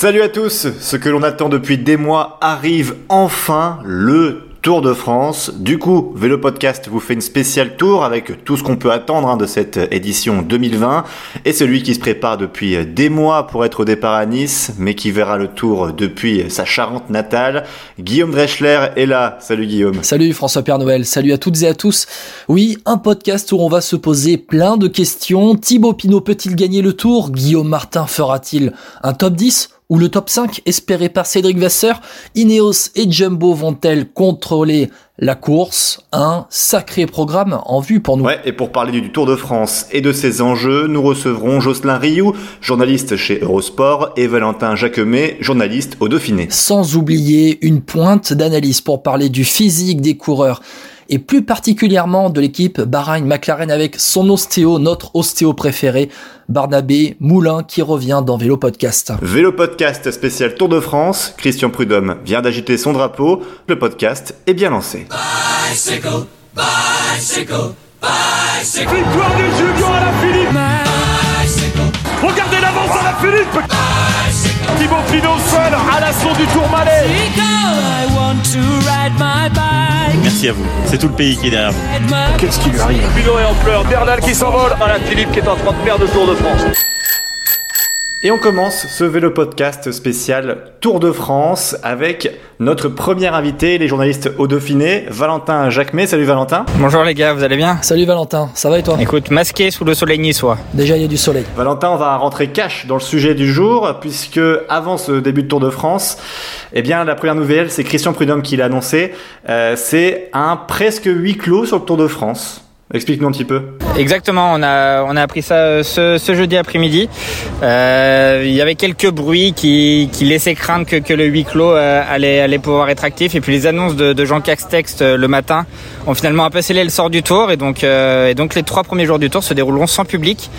Salut à tous, ce que l'on attend depuis des mois arrive enfin, le Tour de France. Du coup, Vélo Podcast vous fait une spéciale tour avec tout ce qu'on peut attendre hein, de cette édition 2020 et celui qui se prépare depuis des mois pour être au départ à Nice, mais qui verra le tour depuis sa Charente natale. Guillaume Dreschler est là. Salut Guillaume. Salut François Père Noël. Salut à toutes et à tous. Oui, un podcast où on va se poser plein de questions. Thibaut Pinot peut-il gagner le tour? Guillaume Martin fera-t-il un top 10 ou le top 5 espéré par Cédric Vasseur, Ineos et Jumbo vont-elles contrôler la course? Un sacré programme en vue pour nous. Ouais, et pour parler du Tour de France et de ses enjeux, nous recevrons Jocelyn Rioux, journaliste chez Eurosport, et Valentin Jacquemet, journaliste au Dauphiné. Sans oublier une pointe d'analyse pour parler du physique des coureurs et plus particulièrement de l'équipe Bahreïn-McLaren avec son ostéo, notre ostéo préféré, Barnabé Moulin qui revient dans Vélo Podcast. Vélo Podcast spécial Tour de France, Christian Prudhomme vient d'agiter son drapeau, le podcast est bien lancé. Bicycle, bicycle, bicycle. Victoire Julien à la Philippe Regardez l'avance à la Philippe Thibaut Pinot seul à l'assaut du Tourmalet Merci à vous. C'est tout le pays qui est derrière vous. Qu'est-ce qui lui arrive? Pinot est en pleurs, Bernal qui s'envole, la Philippe qui est en train de perdre le Tour de France. Et on commence ce vélo podcast spécial Tour de France avec notre premier invité, les journalistes au Dauphiné, Valentin Jacquemet. Salut Valentin. Bonjour les gars, vous allez bien? Salut Valentin, ça va et toi? Écoute, masqué sous le soleil niçois. Déjà il y a du soleil. Valentin, on va rentrer cash dans le sujet du jour puisque avant ce début de Tour de France, eh bien la première nouvelle, c'est Christian Prudhomme qui l'a annoncé, euh, c'est un presque huis clos sur le Tour de France. Explique-nous un petit peu. Exactement, on a, on a appris ça euh, ce, ce jeudi après-midi. Euh, il y avait quelques bruits qui, qui laissaient craindre que, que le huis clos euh, allait, allait pouvoir être actif. Et puis les annonces de, de Jean Castex euh, le matin ont finalement un peu scellé le sort du tour. Et donc, euh, et donc les trois premiers jours du tour se dérouleront sans public.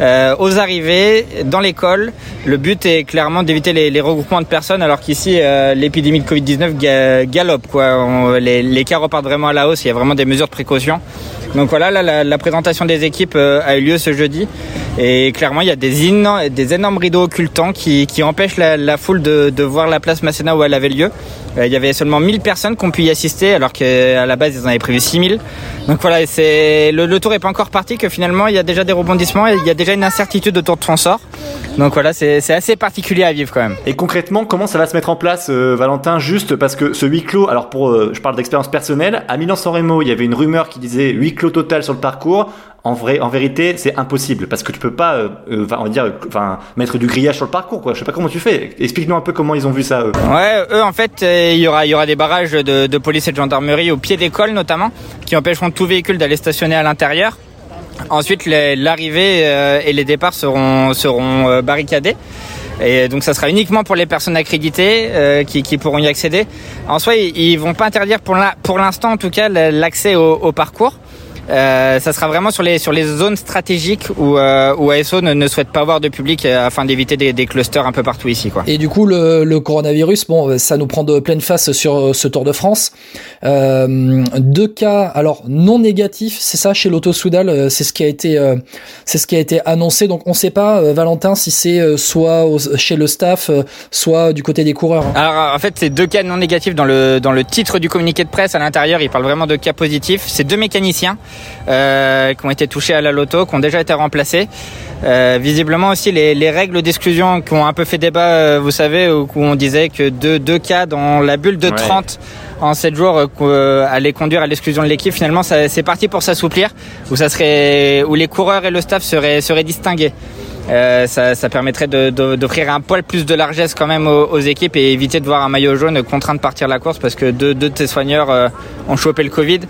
aux arrivées, dans l'école, le but est clairement d'éviter les, les, regroupements de personnes alors qu'ici l'épidémie de Covid-19 galope. Quoi. On, les, les cas repartent vraiment à la hausse, il y a vraiment des mesures de précaution. Donc voilà, là, la, la, présentation des équipes euh, a eu lieu ce jeudi. Et clairement, il y a des, énormes, des énormes rideaux occultants qui, empêchent la, foule de, voir la place Masséna où elle avait lieu. Euh, il y avait seulement 1000 personnes qui ont pu y assister, alors qu'à la base, ils en avaient prévu 6000. Donc voilà, c'est le, tour est pas encore parti, que finalement, il y a déjà des rebondissements il y a déjà une incertitude autour de son sort. Donc voilà, c'est assez particulier à vivre quand même. Et concrètement, comment ça va se mettre en place, euh, Valentin? Juste parce que ce huis clos, alors pour, euh, je parle d'expérience personnelle, à Milan-San Remo, il y avait une rumeur qui disait huis clos total sur le parcours. En vrai, en vérité, c'est impossible parce que tu peux pas, euh, on va dire, mettre du grillage sur le parcours, quoi. Je sais pas comment tu fais. Explique-nous un peu comment ils ont vu ça. Eux. Ouais, eux, en fait, il y aura, il y aura des barrages de, police et de gendarmerie au pied d'école notamment, qui empêcheront tout véhicule d'aller stationner à l'intérieur. Ensuite, l'arrivée euh, et les départs seront, euh, barricadés. Et donc ça sera uniquement pour les personnes accréditées euh, qui, pourront y accéder. En soi, ils, ils vont pas interdire pour l'instant en tout cas l'accès au, parcours. Euh, ça sera vraiment sur les sur les zones stratégiques où, euh, où ASO ne, ne, souhaite pas avoir de public euh, afin d'éviter des, des, clusters un peu partout ici quoi. Et du coup le, le, coronavirus bon ça nous prend de pleine face sur ce Tour de France. Euh, deux cas alors non négatifs c'est ça chez l'Auto Soudal c'est ce qui a été c'est ce qui a été annoncé donc on sait pas Valentin si c'est soit au, chez le staff soit du côté des coureurs. Hein. Alors en fait c'est deux cas non négatifs dans le dans le titre du communiqué de presse à l'intérieur il parle vraiment de cas positifs c'est deux mécaniciens euh, qui ont été touchés à la loto, qui ont déjà été remplacés. Euh, visiblement aussi les, les règles d'exclusion qui ont un peu fait débat, euh, vous savez, où, on disait que deux, deux cas dans la bulle de 30 ouais. en 7 jours euh, allaient conduire à l'exclusion de l'équipe. Finalement, c'est parti pour s'assouplir, où ça serait, où les coureurs et le staff seraient, seraient distingués. Euh, ça, ça, permettrait d'offrir un poil plus de largesse quand même aux, équipes et éviter de voir un maillot jaune contraint de partir la course parce que deux, deux de tes soigneurs euh, ont chopé le Covid.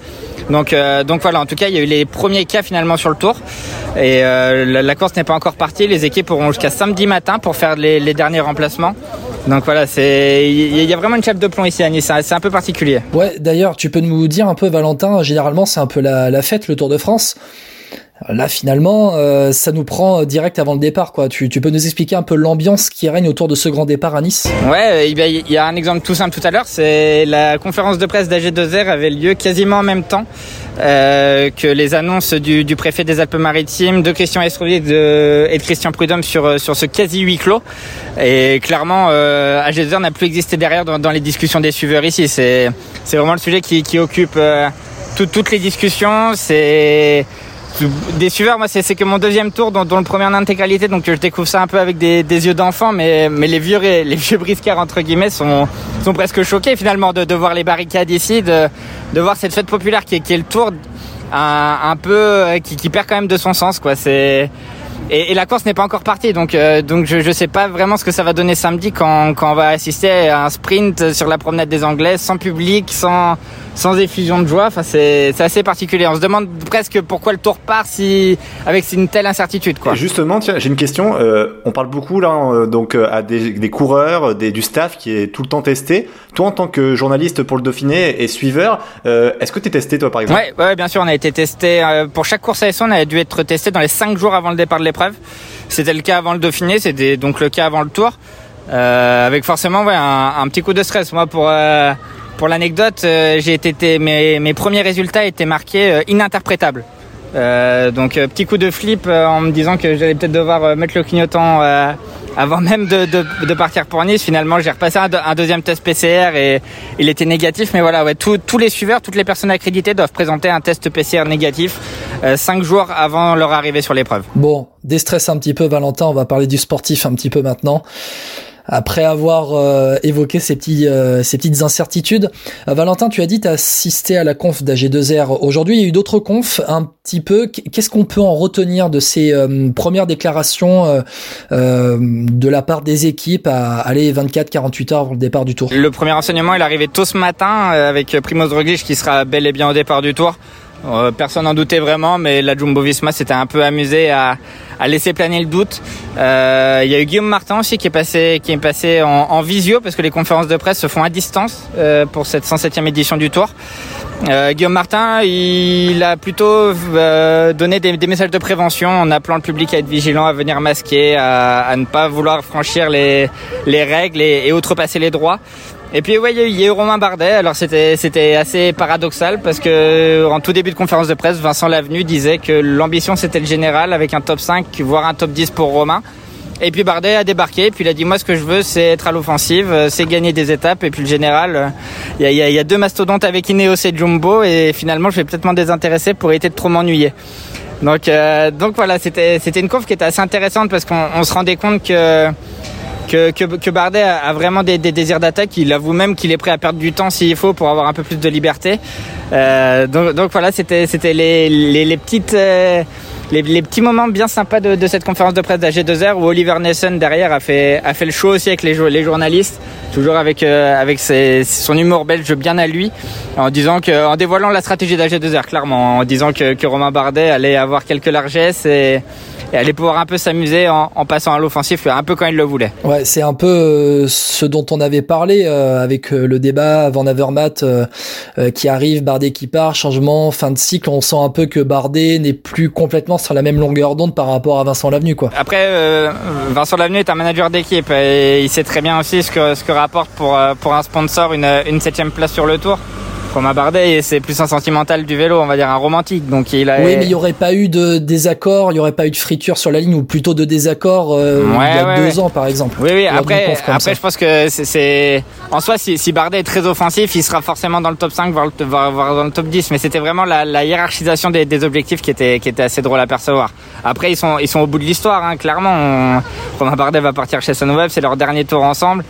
Donc, euh, donc voilà, en tout cas, il y a eu les premiers cas finalement sur le tour. Et euh, la, course n'est pas encore partie. Les équipes auront jusqu'à samedi matin pour faire les, derniers remplacements. Donc voilà, il y a vraiment une chef de plomb ici à Nice. C'est un peu particulier. Ouais, d'ailleurs, tu peux nous dire un peu, Valentin. Généralement, c'est un peu la fête, le Tour de France. Là, finalement, euh, ça nous prend direct avant le départ. Quoi. Tu, tu peux nous expliquer un peu l'ambiance qui règne autour de ce grand départ à Nice? Ouais, il y a un exemple tout simple tout à l'heure. C'est la conférence de presse d'AG2R avait lieu quasiment en même temps euh, que les annonces du, du, préfet des Alpes-Maritimes, de Christian Estrovier et de Christian Prudhomme sur, sur ce quasi huis clos. Et clairement, euh, AG2R n'a plus existé derrière dans, dans, les discussions des suiveurs ici. C'est vraiment le sujet qui, qui occupe euh, toutes les discussions. C'est des suiveurs, moi, c'est que mon deuxième tour, dont, le premier en intégralité, donc je découvre ça un peu avec des, yeux d'enfant, mais, mais les vieux, les vieux briscards entre guillemets sont, sont presque choqués finalement de, de voir les barricades ici, de, de voir cette fête populaire qui est, qui est le tour un, un peu qui, qui, perd quand même de son sens, quoi. C'est et, et, la course n'est pas encore partie, donc euh, donc je ne sais pas vraiment ce que ça va donner samedi quand, quand on va assister à un sprint sur la promenade des Anglais, sans public, sans sans effusion de joie. Enfin, c'est c'est assez particulier. On se demande presque pourquoi le Tour part si avec une telle incertitude, quoi. justement, tiens, j'ai une question. Euh, on parle beaucoup là, euh, donc euh, à des, des coureurs, des, du staff qui est tout le temps testé. Toi, en tant que journaliste pour le Dauphiné et suiveur, euh, est-ce que tu es testé toi, par exemple? Ouais, ouais, bien sûr, on a été testé pour chaque course à on a dû être testé dans les cinq jours avant le départ de l'épreuve. C'était le cas avant le Dauphiné, c'était donc le cas avant le Tour. Euh, avec forcément ouais, un, petit coup de stress. Moi, pour euh, pour l'anecdote, euh, j'ai été mes, mes premiers résultats étaient marqués ininterprétables. donc petit coup de flip en me disant que j'allais peut-être devoir mettre le clignotant avant même de, de, de, partir pour Nice. Finalement, j'ai repassé un, deuxième test PCR et il était négatif. Mais voilà, ouais, tous les suiveurs, toutes les personnes accréditées doivent présenter un test PCR négatif cinq jours avant leur arrivée sur l'épreuve. Bon, déstresse un petit peu Valentin, on va parler du sportif un petit peu maintenant après avoir euh, évoqué ces, petits, euh, ces petites incertitudes. Euh, Valentin, tu as dit tu as assisté à la conf d'AG2R aujourd'hui. Il y a eu d'autres confs un petit peu. Qu'est-ce qu'on peut en retenir de ces premières déclarations de la part des équipes à aller 24-48 heures avant le départ du tour? Le premier enseignement, il est arrivé tôt ce matin avec Primoz Roglic qui sera bel et bien au départ du tour. Personne n'en doutait vraiment, mais la Jumbo Visma s'était un peu amusé à, laisser planer le doute. Euh, il y a eu Guillaume Martin aussi qui est passé, qui est passé en, visio parce que les conférences de presse se font à distance euh, pour cette 107e édition du Tour. Euh, Guillaume Martin, il a plutôt euh, donné des, messages de prévention en appelant le public à être vigilant, à venir masquer, à, ne pas vouloir franchir les, les règles et, et outrepasser les droits. Et puis ouais, il y a eu Romain Bardet. Alors c'était c'était assez paradoxal parce que en tout début de conférence de presse, Vincent Lavenu disait que l'ambition c'était le général avec un top 5 voire un top 10 pour Romain. Et puis Bardet a débarqué, puis il a dit moi ce que je veux c'est être à l'offensive, c'est gagner des étapes. Et puis le général, il y a, y a, deux mastodontes avec Ineos et Jumbo et finalement je vais peut-être m'en désintéresser pour éviter de trop m'ennuyer. Donc euh, donc voilà, c'était une conf qui était assez intéressante parce qu'on se rendait compte que que, que, Bardet a, vraiment des, désirs d'attaque. Il avoue même qu'il est prêt à perdre du temps s'il faut pour avoir un peu plus de liberté. Euh, donc, voilà, c'était les, petites euh, les, petits moments bien sympas de, cette conférence de presse d'AG2R où Oliver Nelson derrière a fait a fait le show aussi avec les, les journalistes, toujours avec euh, avec son humour belge bien à lui, en disant que en dévoilant la stratégie d'AG2R clairement, en disant que, que Romain Bardet allait avoir quelques largesses et aller pouvoir un peu s'amuser en, passant à l'offensif un peu quand il le voulait. Ouais, c'est un peu euh, ce dont on avait parlé euh, avec le débat Van Avermaet qui arrive, Bardet qui part, changement, fin de cycle. On sent un peu que Bardet n'est plus complètement sur la même longueur d'onde par rapport à Vincent Lavenu, quoi. Après, Vincent Lavenu est un manager d'équipe et il sait très bien aussi ce que ce que rapporte pour pour un sponsor une une septième place sur le Tour. Romain Bardet, c'est plus un sentimental du vélo, on va dire un romantique. Donc il a. Oui, mais il y aurait pas eu de désaccord, il y aurait pas eu de friture sur la ligne ou plutôt de désaccord euh, il y a deux ans par exemple. Oui, oui. Après, après, je pense que c'est en soi, si, si, Bardet est très offensif, il sera forcément dans le top 5, voire, voire, dans le top 10. Mais c'était vraiment la, la hiérarchisation des, des, objectifs qui était qui était assez drôle à percevoir. Après, ils sont ils sont au bout de l'histoire, hein, clairement. Romain Bardet va partir chez Sunweb, c'est leur dernier tour ensemble.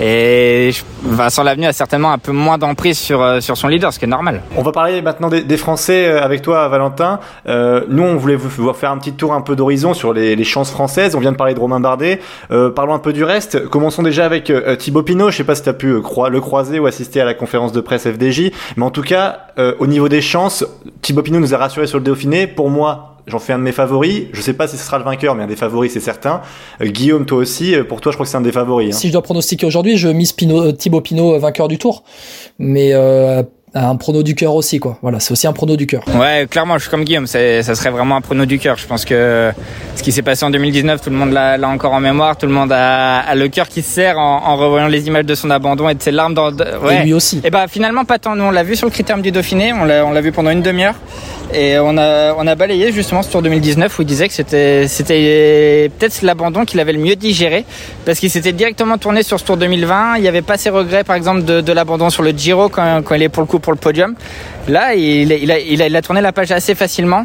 Et Vincent Lavenu a certainement un peu moins d'emprise sur, euh, sur son leader, ce qui est normal. On va parler maintenant des, Français euh, avec toi, Valentin. Euh, nous, on voulait vous faire un petit tour un peu d'horizon sur les, chances françaises. On vient de parler de Romain Bardet. Parlons un peu du reste. Commençons déjà avec euh, Thibaut Pinot. Je sais pas si tu as pu le croiser ou assister à la conférence de presse FDJ. Mais en tout cas, au niveau des chances, Thibaut Pinot nous a rassuré sur le Dauphiné. Pour moi, J'en fais un de mes favoris. Je sais pas si ce sera le vainqueur, mais un des favoris, c'est certain. Euh, Guillaume, toi aussi, euh, pour toi, je crois que c'est un des favoris. Hein. Si je dois pronostiquer aujourd'hui, je mise Pino, euh, Thibaut Pinot vainqueur du tour. Mais un prono du cœur aussi, quoi. Voilà, c'est aussi un prono du cœur. Ouais, clairement, je suis comme Guillaume, ça serait vraiment un prono du cœur. Je pense que ce qui s'est passé en 2019, tout le monde l'a encore en mémoire, tout le monde a, le cœur qui se serre en, revoyant les images de son abandon et de ses larmes dans. Ouais. Et lui aussi. Et bah finalement pas tant. Nous on l'a vu sur le critérium du Dauphiné, on l'a vu pendant une demi-heure. Et on a, on a balayé justement ce Tour 2019 où il disait que c'était, c'était peut-être l'abandon qu'il avait le mieux digéré parce qu'il s'était directement tourné sur ce Tour 2020. Il n'y avait pas ses regrets par exemple de, de l'abandon sur le Giro quand, quand il est pour le coup pour le podium. Là, il, il, a, il, a, tourné la page assez facilement.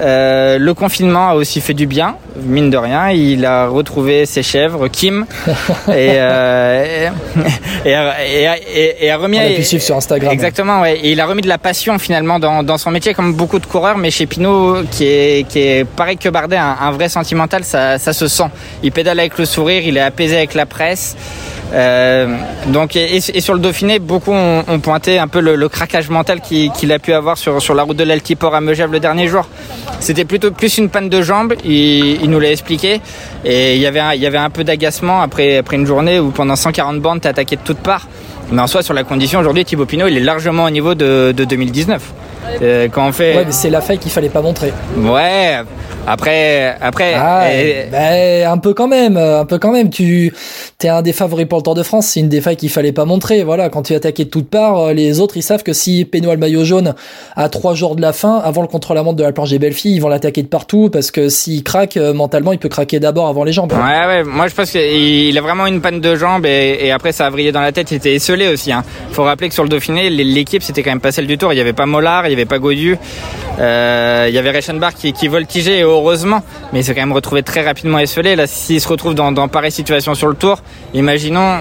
Euh, le confinement a aussi fait du bien, mine de rien. Il a retrouvé ses chèvres, Kim, et, euh, et, et, et, a remis. On a pu suivre sur Instagram. Exactement, ouais. Et il a remis de la passion finalement dans, dans son métier, comme beaucoup de coureurs. Mais chez Pinot, qui est, qui est pareil que Bardet, un, un vrai sentimental, ça, ça se sent. Il pédale avec le sourire, il est apaisé avec la presse. Euh, donc et, sur le Dauphiné, beaucoup ont, pointé un peu le, craquage mental qu'il a pu avoir sur, sur la route de l'Altiport à Megève le dernier jour. C'était plutôt plus une panne de jambes, il, nous l'a expliqué. Et il y avait un, il y avait un peu d'agacement après, après une journée où pendant 140 bandes, t'es attaqué de toutes parts. Mais en soi, sur la condition, aujourd'hui, Thibaut Pinot, il est largement au niveau de, de 2019. Euh, quand on fait... Ouais, mais c'est la faille qu'il fallait pas montrer. Ouais, après, après, ah, ben, un peu quand même, un peu quand même. Tu es un des favoris pour le Tour de France. C'est une des failles qu'il fallait pas montrer. Voilà, quand tu es attaqué de toutes parts, euh, les autres ils savent que si Pénois le maillot jaune à trois jours de la fin, avant le contre-la-montre de la planche des belles filles, ils vont l'attaquer de partout parce que s'il craque euh, mentalement, il peut craquer d'abord avant les jambes. Ouais, ouais. Moi, je pense qu'il a vraiment une panne de jambes et, après ça a vrillé dans la tête. Il était esselé aussi. Hein. Faut rappeler que sur le Dauphiné, l'équipe c'était quand même pas celle du Tour. Il y avait pas Mollard, il y avait pas Gaudu, euh, il y avait Reichenbach qui, qui voltigeait heureusement, mais il s'est quand même retrouvé très rapidement esselé. Là, s'il se retrouve dans, pareille situation sur le tour, imaginons,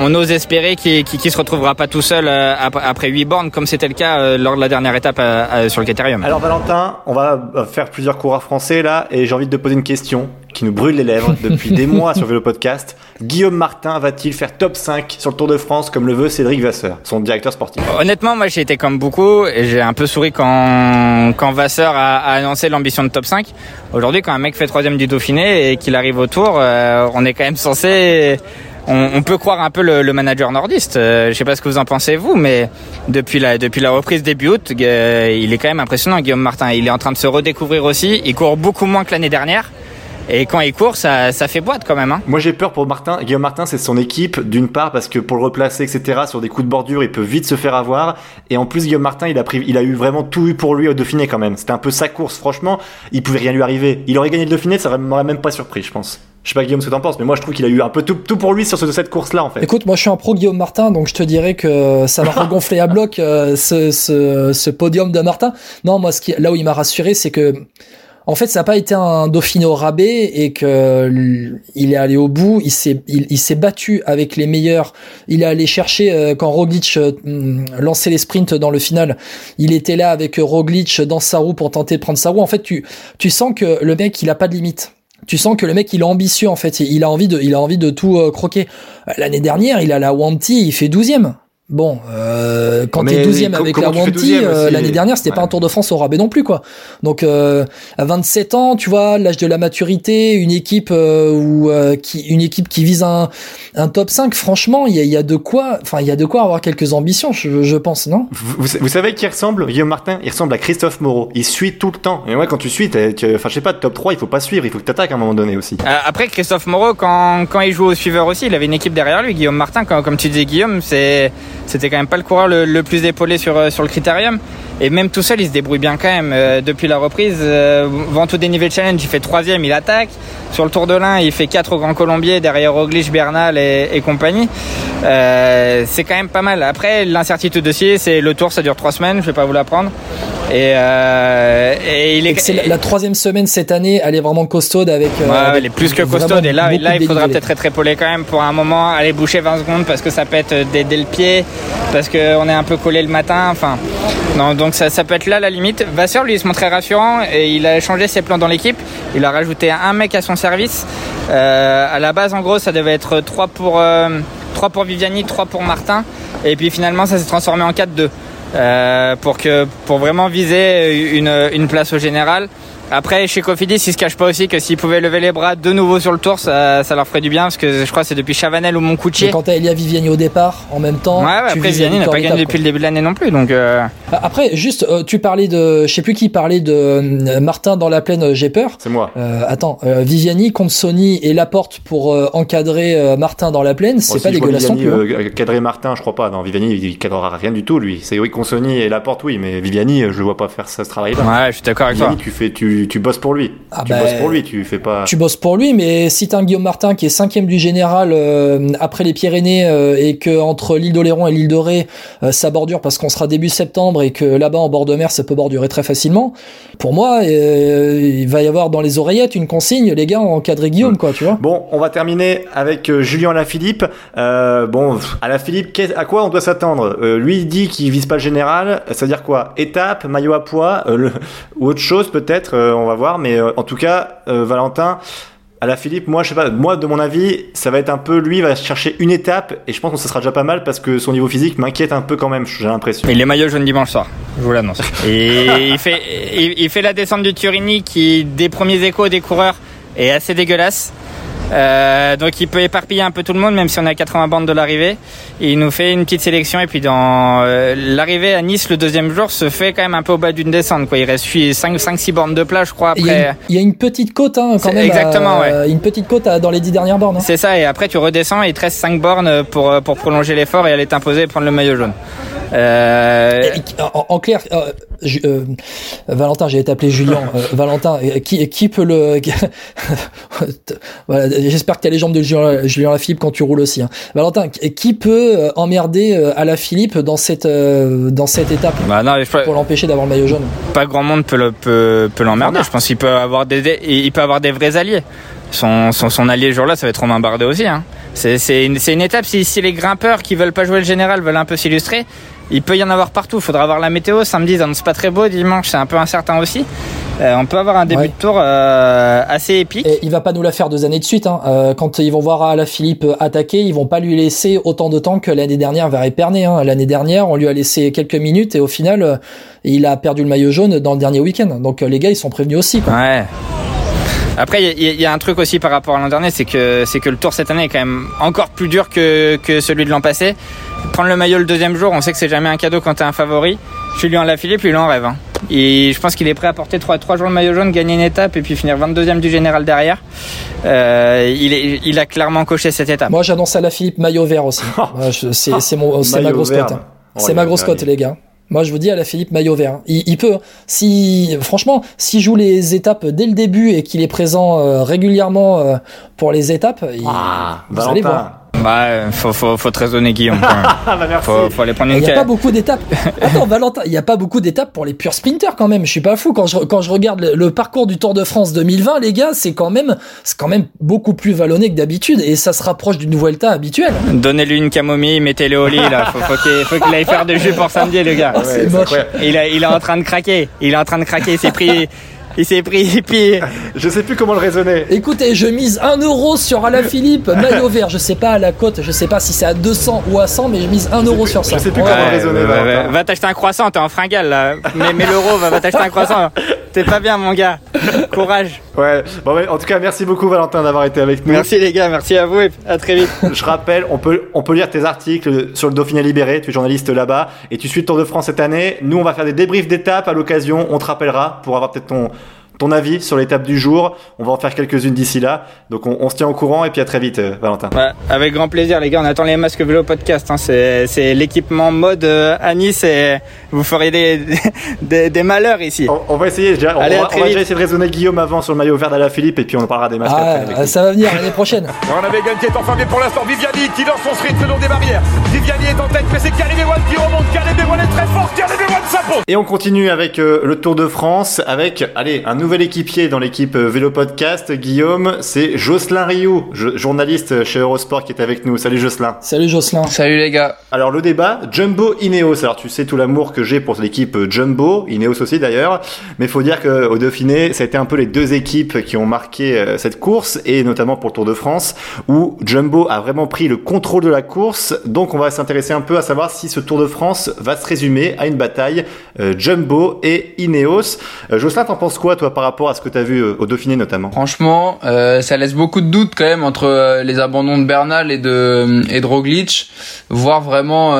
on, ose espérer qu'il ne se retrouvera pas tout seul euh, après 8 bornes, comme c'était le cas euh, lors de la dernière étape sur le Caterium. Alors Valentin, on va faire plusieurs coureurs français là, et j'ai envie de te poser une question qui nous brûle les lèvres depuis des mois sur Vélo Podcast. Guillaume Martin va-t-il faire top 5 sur le Tour de France comme le veut Cédric Vasseur, son directeur sportif? Honnêtement, moi j'ai été comme beaucoup et j'ai un peu souri quand, quand Vasseur a, annoncé l'ambition de top 5. Aujourd'hui, quand un mec fait troisième du Dauphiné et qu'il arrive au Tour, euh, on est quand même censé on, peut croire un peu le, manager nordiste. Euh, je sais pas ce que vous en pensez vous, mais depuis la depuis la reprise début août, euh, il est quand même impressionnant, Guillaume Martin. Il est en train de se redécouvrir aussi. Il court beaucoup moins que l'année dernière. Et quand il court, ça, ça fait boîte quand même. Hein. Moi j'ai peur pour Martin. Guillaume Martin, c'est son équipe, d'une part parce que pour le replacer, etc., sur des coups de bordure, il peut vite se faire avoir. Et en plus, Guillaume Martin, il a, pris, il a eu vraiment tout eu pour lui au Dauphiné quand même. C'était un peu sa course, franchement. Il pouvait rien lui arriver. Il aurait gagné le Dauphiné, ça m'aurait même pas surpris, je pense. Je sais pas Guillaume ce que t'en penses, mais moi je trouve qu'il a eu un peu tout, tout pour lui sur cette course-là en fait. Écoute, moi je suis un pro Guillaume Martin, donc je te dirais que ça va regonfler à bloc euh, ce, ce, ce, podium de Martin. Non, moi ce qui, là où il m'a rassuré, c'est que en fait, ça n'a pas été un Dauphiné au rabais et que il est allé au bout. Il s'est, il, s'est battu avec les meilleurs. Il est allé chercher euh, quand Roglic euh, lançait les sprints dans le final. Il était là avec Roglic dans sa roue pour tenter de prendre sa roue. En fait, tu, tu sens que le mec, il a pas de limite tu sens que le mec il est ambitieux en fait il a envie de il a envie de tout euh, croquer l'année dernière il a la Wanty il fait 12e Bon, euh, quand t'es 12 avec la Wanty, euh, l'année dernière, c'était pas un Tour de France au rabais non plus, quoi. Donc, euh, à 27 ans, tu vois, l'âge de la maturité, une équipe euh, ou qui, une équipe qui vise un, un top 5, franchement, il y a, y a, de quoi, enfin, il y a de quoi avoir quelques ambitions, je, je pense, non? Vous, vous, savez qui ressemble, Guillaume Martin Il ressemble à Christophe Moreau. Il suit tout le temps. Et ouais, quand tu suis, enfin, je sais pas, top 3, il faut pas suivre, il faut que t'attaques à un moment donné aussi. après, Christophe Moreau, quand, quand il joue au suiveur aussi, il avait une équipe derrière lui. Guillaume Martin, quand, comme tu disais, Guillaume, c'est c'était quand même pas le coureur le, plus épaulé sur, euh, sur le critérium. Et même tout seul, il se débrouille bien quand même. Euh, depuis la reprise, euh, Ventoux Dénivelé Challenge, il fait troisième, il attaque. Sur le Tour de l'Ain, il fait quatre au Grand Colombier, derrière Roglic, Bernal et, compagnie. Euh, c'est quand même pas mal. Après, l'incertitude aussi, c'est le Tour, ça dure trois semaines, je vais pas vous l'apprendre. Et, euh, et, il est. c'est la, troisième semaine cette année, elle est vraiment costaude avec. Euh, ouais, elle est plus que costaude. Et là, là il faudra peut-être être épaulé quand même pour un moment, aller boucher 20 secondes parce que ça pète dès, dès le pied, parce qu'on est un peu collé le matin. Enfin, non, donc ça, ça peut être là la limite. Vasseur, lui, se montrait rassurant et il a changé ses plans dans l'équipe. Il a rajouté un mec à son service. Euh, à la base, en gros, ça devait être 3 pour, euh, 3 pour Viviani, 3 pour Martin. Et puis finalement, ça s'est transformé en 4-2. Euh, pour, vraiment viser une place au général. Après, chez Cofidis, ils se cachent pas aussi que s'ils pouvaient lever les bras de nouveau sur le tour, ça, ça leur ferait du bien parce que je crois que c'est depuis Chavanel ou Moncoutier. Mais quand t'as Elia Viviani au départ, en même temps. Ouais, ouais tu après Viviani n'a pas gagné depuis le début de l'année non plus, donc. Euh... quoi. Après, juste, euh, tu parlais de, je sais plus qui parlait de euh, Martin dans la plaine. J'ai peur. C'est moi. Euh, attends, euh, Viviani contre Sony et Laporte pour euh, encadrer euh, Martin dans la plaine, c'est Bon, pas si dégueulasse Viviani, hein. euh, cadrer Martin, je crois pas. Non, Viviani, il cadrera rien du tout, lui. C'est oui, Consoni et Laporte, oui, mais Viviani, je le vois pas faire ça, ce travail-là. Ouais, je suis d'accord avec toi. Viviani, tu fais, tu, tu bosses pour lui. Ah tu bah, bosses pour lui, tu fais pas. Tu bosses pour lui, mais si t'as un Guillaume Martin qui est cinquième du général euh, après les Pyrénées euh, et que entre l'île d'Oléron et l'île de Ré, euh, ça bordure parce qu'on sera début septembre et que là-bas en bord de mer, ça peut bordurer très facilement. Pour moi, euh, il va y avoir dans les oreillettes une consigne, les gars, encadrer Guillaume, quoi, tu vois. Bon, on va terminer avec euh, Julien Alaphilippe. Euh, bon, Alaphilippe, qu'est- à quoi on doit s'attendre? Euh, Lui, il dit qu'il vise pas le général. Ça veut dire quoi? Étape, maillot à poids, euh, le- ou autre chose peut-être. Euh, on va voir. Mais euh, en tout cas, euh, Valentin. Alaphilippe, moi je sais pas, moi de mon avis, ça va être un peu, lui il va chercher une étape et je pense que ça sera déjà pas mal parce que son niveau physique m'inquiète un peu quand même, j'ai l'impression. Il est maillot jaune dimanche soir, je vous l'annonce. Et il fait, il, il fait la descente du Turini qui, des premiers échos des coureurs, est assez dégueulasse. Euh, donc il peut éparpiller un peu tout le monde, même si on est à 80 bandes de l'arrivée. Il nous fait une petite sélection. Et puis dans euh, l'arrivée à Nice le deuxième jour se fait quand même un peu au bas d'une descente. Quoi. Il reste 5-6 bornes de plat, je crois. Et Il y, a Après, une- il y a une petite côte, hein, quand même. exactement, à- Une petite côte à- dans les dix dernières bornes. hein. c'est ça. Et après tu redescends et il te reste 5 bornes pour, pour prolonger l'effort et aller t'imposer et prendre le maillot jaune. Euh, en, en clair, euh, ju- euh, Valentin, j'allais t'appeler Julien. Euh, Valentin, euh, qui, qui peut le. voilà, J'espère que tu as les jambes de Julien, Julien Lafilippe quand tu roules aussi. hein. Valentin, qui peut euh, emmerder euh, à la Philippe dans cette, euh, dans cette étape bah non, je, pour l'empêcher d'avoir le maillot jaune? Pas grand monde peut le- peut, peut l'emmerder. Je pense qu'il peut avoir des, il peut avoir des vrais alliés. Son, son, son allié jour-là, ça va être Romain Bardet aussi. Hein. C'est, c'est, une, une étape. Si, si les grimpeurs qui veulent pas jouer le général veulent un peu s'illustrer, il peut y en avoir partout. Il faudra voir la météo. Samedi, ça annonce pas très beau. Dimanche, c'est un peu incertain aussi. Euh, on peut avoir un début Ouais. de tour euh, assez épique. Et il va pas nous la faire deux années de suite. Hein. Euh, quand ils vont voir à la Philippe attaquer, ils vont pas lui laisser autant de temps que l'année dernière vers Épernay. Hein. L'année dernière, on lui a laissé quelques minutes et au final, il a perdu le maillot jaune dans le dernier week-end. Donc les gars, ils sont prévenus aussi. Quoi. Ouais. Après, il y, y a un truc aussi par rapport à l'an dernier, c'est que c'est que le Tour cette année est quand même encore plus dur que, que celui de l'an passé. Prendre le maillot le deuxième jour, on sait que c'est jamais un cadeau quand t'es un favori. Julien Lafilippe, lui, il en rêve. Hein. Et je pense qu'il est prêt à porter trois, trois jours le maillot jaune, gagner une étape et puis finir 22e du général derrière. Euh, il, est, il a clairement coché cette étape. Moi, j'annonce à la Philippe maillot vert aussi. Je- c'est c'est mon, c'est ma grosse vert. cote. hein. Oh, c'est ma grosse cote, les gars. Moi, je vous dis à la Philippe maillot vert. hein. Il, il peut, hein. si franchement, s'il joue les étapes dès le début et qu'il est présent euh, régulièrement euh, pour les étapes, il- Ah, vous allez voir. Bah, faut, faut, faut te raisonner Guillaume. quand même. Ah bah merci. faut, faut aller prendre Il une n'y a pas beaucoup d'étapes. Attends, Valentin, il n'y a pas beaucoup d'étapes pour les purs sprinters quand même. Je suis pas fou quand je quand je regarde le, le parcours du Tour de France 2020, les gars, c'est quand même c'est quand même beaucoup plus vallonné que d'habitude et ça se rapproche d'une Vuelta habituelle. Donnez-lui une camomille, mettez-le au lit là. Faut, faut qu'il faut qu'il aille faire de jus pour samedi, le gars. Oh, c'est Ouais, moche. incroyable. Il, a- il est en train de craquer. Il est en train de craquer. Il s'est pris. Il s'est pris. Et puis, Je sais plus comment le raisonner. Écoutez, je mise 1 euro sur Alaphilippe, maillot vert. Je sais pas à la cote, je sais pas si c'est à 200 ou à 100, mais je mise 1 euro sur ça. je sais plus Ouais. comment raisonner, ouais, ouais, Valentin. ouais. va t'acheter un croissant. T'es en fringale là. Mais, mais l'euro, va, va t'acheter un croissant. T'es pas bien, mon gars. Courage. Ouais. Bon, ouais, en tout cas, merci beaucoup Valentin d'avoir été avec nous. Merci les gars. Merci à vous et à très vite. Je rappelle, on peut, on peut lire tes articles sur le Dauphiné Libéré, tu es journaliste là-bas, et tu suis le Tour de France cette année. Nous, on va faire des débriefs d'étapes à l'occasion, on te rappellera pour avoir peut-être ton, ton avis sur l'étape du jour. On va en faire quelques-unes d'ici là. Donc on, on se tient au courant, et puis à très vite, euh, Valentin. Ouais, avec grand plaisir, les gars. On attend les masques vélo podcast. Hein. C'est, c'est l'équipement mode euh, à Nice et vous ferez des, des, des malheurs ici. On, on va essayer, déjà, on, Allez, va, on va déjà essayer de raisonner Guillaume avant sur le maillot vert d'Ala Philippe, et puis on parlera des masques après. avec Ah, lui. ça va venir l'année prochaine. On avait gagné qui est bien pour l'instant. Viviani qui lance son sprint le long des barrières. Viviani est en tête, mais c'est Caleb Ewan qui remonte. Caleb Ewan est très fort. Caleb Ewan s'impose. Et on continue avec euh, le Tour de France, avec allez un nouvel équipier dans l'équipe euh, Vélo Podcast, Guillaume, c'est Jocelyn Rioux, journaliste chez Eurosport qui est avec nous. Salut Jocelyn. Salut Jocelyn. Salut les gars. Alors le débat, Jumbo Ineos. Alors tu sais tout l'amour que j'ai pour l'équipe euh, Jumbo, Ineos aussi d'ailleurs, mais faut dire qu'au Dauphiné, ça a été un peu les deux équipes qui ont marqué euh, cette course et notamment pour le Tour de France où Jumbo a vraiment pris le contrôle de la course. Donc on va s'intéresser un peu à savoir si ce Tour de France va se résumer à une bataille euh, Jumbo et Ineos. Euh, Jocelyn, t'en penses quoi toi par rapport à ce que tu as vu au Dauphiné notamment. Franchement, ça laisse beaucoup de doutes quand même entre les abandons de Bernal et de et de Roglic, voir vraiment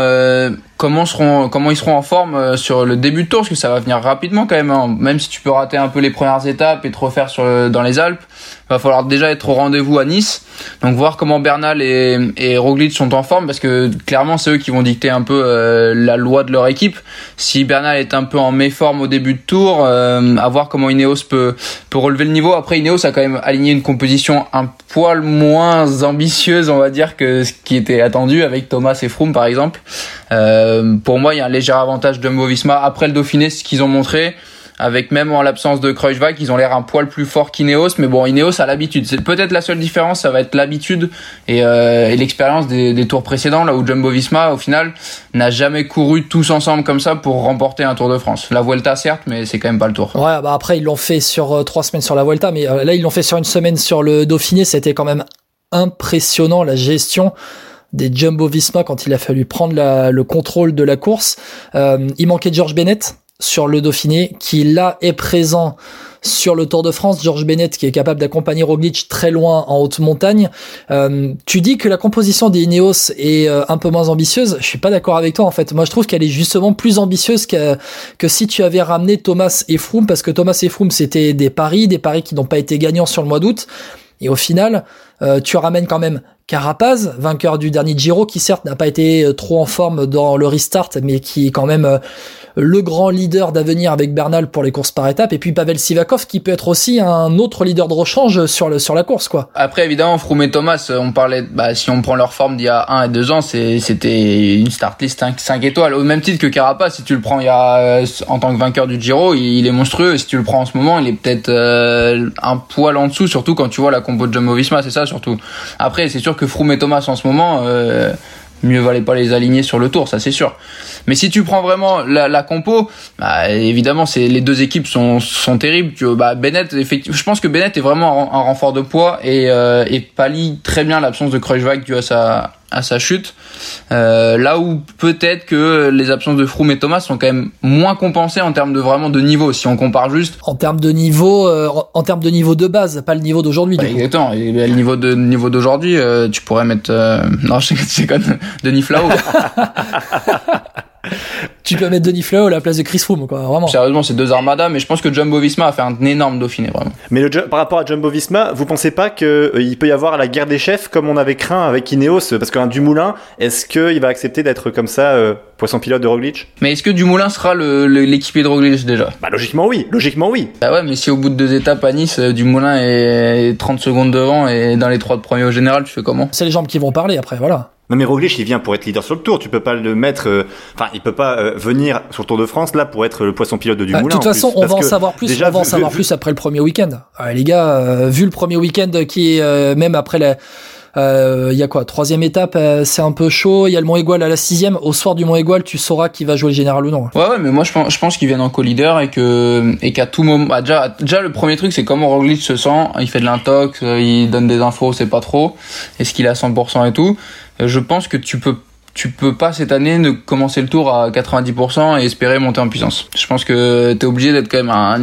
comment seront comment ils seront en forme euh, sur le début de tour parce que ça va venir rapidement quand même hein. même si tu peux rater un peu les premières étapes et te refaire sur dans les Alpes va falloir déjà être au rendez-vous à Nice. Donc voir comment Bernal et, et sont en forme parce que clairement c'est eux qui vont dicter un peu euh, la loi de leur équipe. Si Bernal est un peu en méforme au début de tour euh, à voir comment Ineos peut peut relever le niveau. Après Ineos a quand même aligné une composition un poil moins ambitieuse on va dire que ce qui était attendu avec Thomas et Froome par exemple. Euh, pour moi, il y a un léger avantage de Visma. Après le Dauphiné, ce qu'ils ont montré, avec même en l'absence de Kreuzwag, ils ont l'air un poil plus fort qu'Ineos, mais bon, Ineos a l'habitude. C'est peut-être la seule différence, ça va être l'habitude et, euh, l'expérience des, tours précédents, là où Jumbo-Visma, au final, n'a jamais couru tous ensemble comme ça pour remporter un Tour de France. La Vuelta, certes, mais c'est quand même pas le Tour. Ouais, bah après, ils l'ont fait sur euh, trois semaines sur la Vuelta, mais là, ils l'ont fait sur une semaine sur le Dauphiné. C'était quand même impressionnant la gestion des Jumbo Visma quand il a fallu prendre le contrôle de la course. Euh, il manquait George Bennett sur le Dauphiné, qui là est présent sur le Tour de France. George Bennett qui est capable d'accompagner Roglic très loin en haute montagne. Euh, tu dis que la composition des Ineos est euh, un peu moins ambitieuse. Je suis pas d'accord avec toi en fait. Moi je trouve qu'elle est justement plus ambitieuse que, que si tu avais ramené Thomas et Froome parce que Thomas et Froome c'était des paris, des paris qui n'ont pas été gagnants sur le mois d'août. Et au final, euh, tu ramènes quand même Carapaz, vainqueur du dernier Giro, qui certes n'a pas été euh, trop en forme dans le restart, mais qui est quand même euh, le grand leader d'avenir avec Bernal pour les courses par étapes, et puis Pavel Sivakov qui peut être aussi un autre leader de rechange sur, le, sur la course. quoi. Après évidemment, Froome et Thomas, on parlait, bah, si on prend leur forme d'il y a un et deux ans, c'était une start list 5, étoiles, au même titre que Carapaz, si tu le prends il y a, en tant que vainqueur du Giro, il, est monstrueux, si tu le prends en ce moment, il est peut-être euh, un poil en dessous, surtout quand tu vois la compo de Jumbo-Visma, c'est ça surtout. Après, c'est sûr que Froome et Thomas en ce moment... Euh, mieux valait pas les aligner sur le tour, ça c'est sûr. Mais si tu prends vraiment la, la compo, bah, évidemment, c'est les deux équipes sont, sont terribles. Tu, bah, Bennett, effectivement, je pense que Bennett est vraiment un, renfort de poids et, euh, pallie très bien l'absence de Kreuzwag dû à sa à sa chute. Euh, là où peut-être que les absences de Froome et Thomas sont quand même moins compensées en termes de vraiment de niveau. Si on compare juste en termes de niveau, euh, en termes de niveau de base, pas le niveau d'aujourd'hui. Bah, exactement. Et le niveau de niveau d'aujourd'hui, euh, tu pourrais mettre euh, non, je sais pas, Denis Flau. tu peux mettre Denis Flau à la place de Chris Froome, quoi, vraiment. Sérieusement, c'est deux armadas, mais je pense que Jumbo Visma a fait un énorme Dauphiné, vraiment. Mais le, par rapport à Jumbo Visma, vous pensez pas qu'il euh, peut y avoir la guerre des chefs comme on avait craint avec Ineos? Parce qu'un Dumoulin, est-ce qu'il va accepter d'être comme ça, euh, poisson pilote de Roglic? Mais est-ce que Dumoulin sera l'équipier de Roglic déjà? Bah logiquement oui, logiquement oui. Bah ouais, mais si au bout de deux étapes à Nice, euh, Dumoulin est 30 secondes devant et dans les trois premiers au général, tu fais comment? C'est les jambes qui vont parler après, voilà. Non mais Roglic il vient pour être leader sur le Tour, tu peux pas le mettre, euh, enfin il peut pas euh, venir sur le Tour de France là pour être le poisson pilote de Dumoulin. Bah, de toute façon on va en savoir plus, déjà, on va en savoir plus après le premier week-end. les gars, euh, vu le premier week-end qui est même après la il y a quoi? Troisième étape, c'est un peu chaud. Il y a le Mont Égual à la sixième. Au soir du Mont Égual, tu sauras qui va jouer le général ou non. Ouais, ouais mais moi je pense, je pense qu'ils en co-leader et que et qu'à tout moment, bah, déjà, déjà le premier truc c'est comment Roglic se sent. Il fait de l'intox, il donne des infos, c'est pas trop. Est-ce qu'il est à 100% et tout je pense que tu peux tu peux pas cette année ne commencer le tour à 90% et espérer monter en puissance. Je pense que tu es obligé d'être quand même à,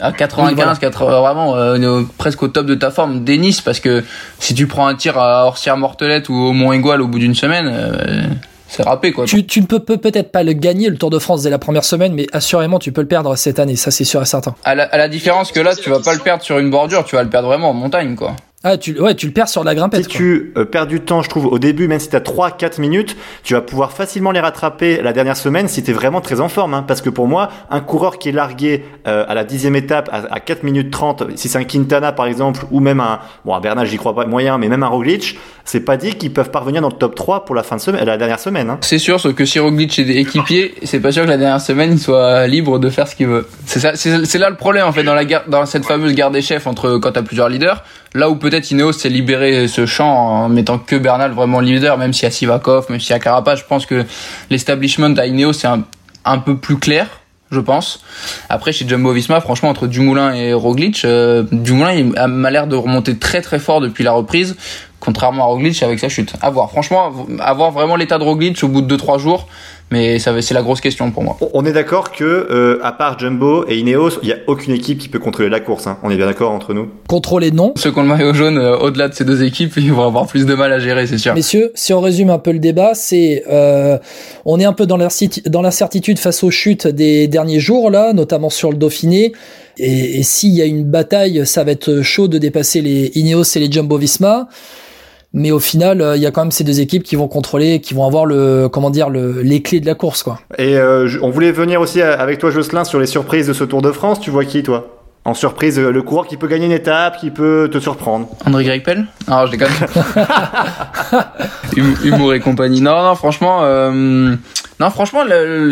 à 95, 80, vraiment euh, presque au top de ta forme. Denis, parce que si tu prends un tir à Orsière Mortelette ou au Mont Égual au bout d'une semaine, euh, c'est râpé quoi. Tu, tu ne peux peut-être pas le gagner le Tour de France dès la première semaine, mais assurément tu peux le perdre cette année, ça c'est sûr et certain. À la, à la différence que là, tu vas pas le perdre sur une bordure, tu vas le perdre vraiment en montagne quoi. Ah, tu, ouais, tu le perds sur la grimpette. Si tu euh, perds du temps, je trouve, au début, même si tu as 3-4 minutes, tu vas pouvoir facilement les rattraper la dernière semaine si tu es vraiment très en forme. Hein. parce que pour moi, un coureur qui est largué euh, à la dixième étape à, à 4 minutes 30, si c'est un Quintana par exemple, ou même un, bon, un Bernal, j'y crois pas moyen, mais même un Roglic, c'est pas dit qu'ils peuvent parvenir dans le top 3 pour la fin de semaine, la dernière semaine. Hein. C'est sûr, sauf que si Roglic est équipier, c'est pas sûr que la dernière semaine il soit libre de faire ce qu'il veut. C'est ça, c'est là le problème en fait dans la dans cette fameuse guerre des chefs entre quand t'as plusieurs leaders. Là où peut-être Ineos s'est libéré ce champ en mettant que Bernal vraiment leader, même s'il y a Sivakov, même s'il y a Carapaz, je pense que l'establishment à Ineos c'est un, un peu plus clair je pense. Après, chez Jumbo Visma, franchement, entre Dumoulin et Roglic, euh, Dumoulin il m'a l'air de remonter très très fort depuis la reprise, contrairement à Roglic avec sa chute. À voir. Franchement, avoir vraiment l'état de Roglic au bout de 2-3 jours, Mais ça, c'est la grosse question pour moi. On est d'accord que, euh, à part Jumbo et Ineos, il n'y a aucune équipe qui peut contrôler la course. Hein. On est bien d'accord entre nous Contrôler, non. Ceux qui ont le maillot jaune, euh, au-delà de ces deux équipes, ils vont avoir plus de mal à gérer, c'est sûr. Messieurs, si on résume un peu le débat, c'est euh, on est un peu dans l'incertitude face aux chutes des derniers jours là, notamment sur le Dauphiné. Et, et s'il y a une bataille, ça va être chaud de dépasser les Ineos et les Jumbo-Visma. Mais au final, euh, il y a quand même ces deux équipes qui vont contrôler, qui vont avoir le, comment dire, le, les clés de la course, quoi. Et euh, on voulait venir aussi avec toi, Jocelyn, sur les surprises de ce Tour de France. Tu vois qui, toi? En surprise, le coureur qui peut gagner une étape, qui peut te surprendre. André Greipel? Non, je déconne. hum, humour et compagnie. Non, non, franchement, euh, non, franchement,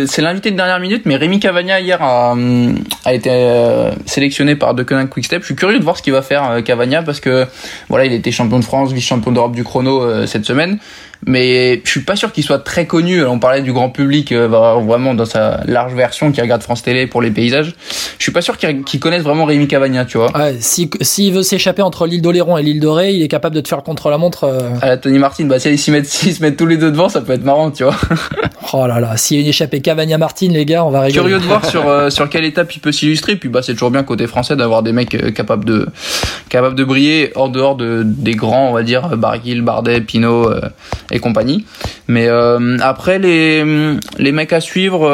c'est l'invité de dernière minute, mais Rémi Cavagna hier a, a été euh, sélectionné par Deceuninck Quickstep. Je suis curieux de voir ce qu'il va faire euh, Cavagna parce que voilà, il était champion de France, vice-champion d'Europe du chrono euh, cette semaine mais je suis pas sûr qu'il soit très connu. On parlait du grand public euh, vraiment dans sa large version qui regarde France Télé pour les paysages. Je suis pas sûr qu'il connaisse vraiment Rémi Cavagna, tu vois. Ouais, s'il si, veut s'échapper entre l'île d'Oléron et l'île de il est capable de te faire contre la montre. Euh... À la Tony Martin, bah si ils s'y mettent, se mettent tous les deux devant, ça peut être marrant, tu vois. oh là là, s'il y a une échappée Cavagna Martin, les gars, on va rigoler. Curieux de voir sur euh, sur quelle étape il peut s'illustrer. Puis bah c'est toujours bien côté français d'avoir des mecs euh, capables de capables de briller hors dehors de des grands, on va dire Barguil, Bardet, Pinot et compagnie. Mais euh, après les les mecs à suivre.